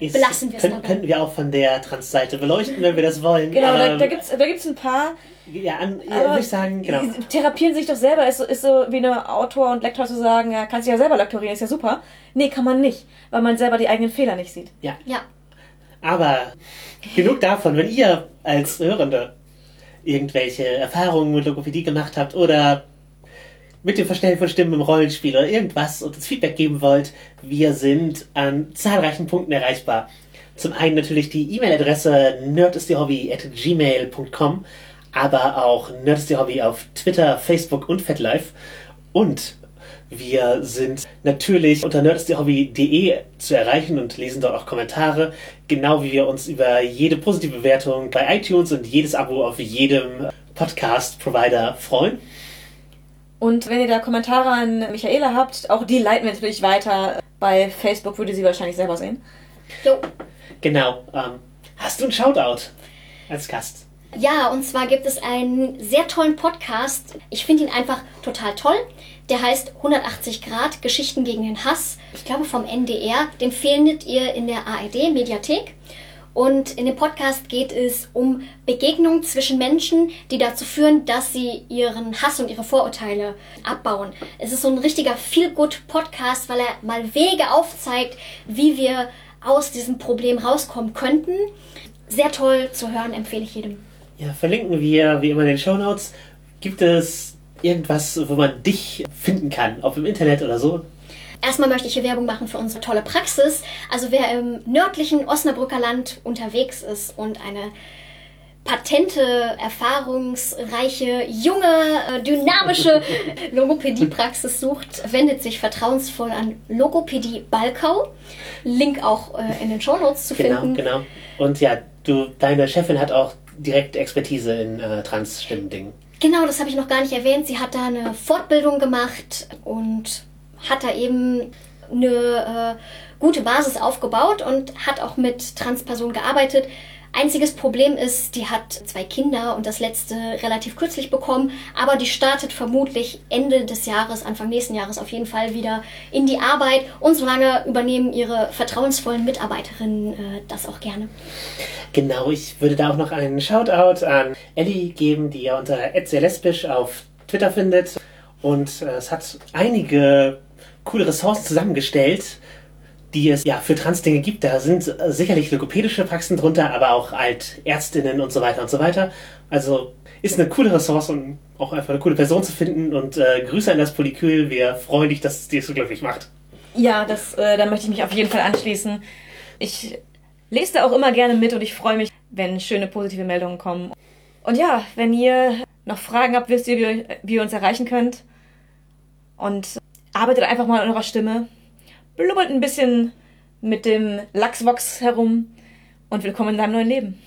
Ist, Belassen wir es können, dabei. Könnten wir auch von der Transseite beleuchten, wenn wir das wollen. Genau, da, Ähm, da gibt's da gibt's ein paar, Ja, an, ja, würde ich sagen, genau. therapieren sich doch selber. Ist so, ist so wie eine Autor und Lektor zu sagen, ja, kannst du ja selber lektorieren, ist ja super. Nee, kann man nicht, weil man selber die eigenen Fehler nicht sieht. Ja. Ja, Aber genug davon, wenn ihr als Hörende irgendwelche Erfahrungen mit Logopädie gemacht habt oder mit dem Verstellen von Stimmen im Rollenspiel oder irgendwas und uns Feedback geben wollt, wir sind an zahlreichen Punkten erreichbar. Zum einen natürlich die E-Mail-Adresse nerdistdehobby@gmail.com, aber auch nerdistdehobby auf Twitter, Facebook und FetLife. Und wir sind natürlich unter nerdistdehobby.de zu erreichen und lesen dort auch Kommentare, genau wie wir uns über jede positive Bewertung bei iTunes und jedes Abo auf jedem Podcast-Provider freuen. Und wenn ihr da Kommentare an Michaela habt, auch die leiten wir natürlich weiter. Bei Facebook würde sie wahrscheinlich selber sehen. jo. Genau. Ähm, hast du einen Shoutout als Gast? Ja, und zwar gibt es einen sehr tollen Podcast. Ich finde ihn einfach total toll. Der heißt 180 Grad Geschichten gegen den Hass. Ich glaube vom NDR. Den findet ihr in der ARD Mediathek. Und in dem Podcast geht es um Begegnungen zwischen Menschen, die dazu führen, dass sie ihren Hass und ihre Vorurteile abbauen. Es ist so ein richtiger Feel-Good-Podcast, weil er mal Wege aufzeigt, wie wir aus diesem Problem rauskommen könnten. Sehr toll zu hören, empfehle ich jedem. Ja, verlinken wir wie immer in den Show Notes. Gibt es irgendwas, wo man dich finden kann, ob im Internet oder so? Erstmal möchte ich hier Werbung machen für unsere tolle Praxis. Also wer im nördlichen Osnabrücker Land unterwegs ist und eine patente, erfahrungsreiche, junge, äh, dynamische Logopädie-Praxis sucht, wendet sich vertrauensvoll an Logopädie Balkau. Link auch äh, in den Shownotes zu Genau, finden. genau. Und ja, du, deine Chefin hat auch direkt Expertise in äh, Trans-Stimmen-Dingen. Genau, das habe ich noch gar nicht erwähnt. Sie hat da eine Fortbildung gemacht und hat da eben eine äh, gute Basis aufgebaut und hat auch mit Transpersonen gearbeitet. Einziges Problem ist, die hat zwei Kinder und das letzte relativ kürzlich bekommen, aber die startet vermutlich Ende des Jahres, Anfang nächsten Jahres auf jeden Fall wieder in die Arbeit und solange übernehmen ihre vertrauensvollen Mitarbeiterinnen äh, das auch gerne. Genau, ich würde da auch noch einen Shoutout an Ellie geben, die ihr unter lesbisch auf Twitter findet. Und äh, es hat einige coole Ressourcen zusammengestellt, die es ja für Trans-Dinge gibt. Da sind sicherlich logopädische Praxen drunter, aber auch halt Ärztinnen und so weiter und so weiter. Also ist eine coole Ressource und auch einfach eine coole Person zu finden. Und äh, Grüße an das Polykül. Wir freuen dich, dass es dir so glücklich macht. Ja, das, äh, da möchte ich mich auf jeden Fall anschließen. Ich lese da auch immer gerne mit und ich freue mich, wenn schöne positive Meldungen kommen. Und ja, wenn ihr noch Fragen habt, wisst ihr, wie ihr uns erreichen könnt. Und arbeitet einfach mal an eurer Stimme. Blubbert ein bisschen mit dem Lachsvox herum und willkommen in deinem neuen Leben.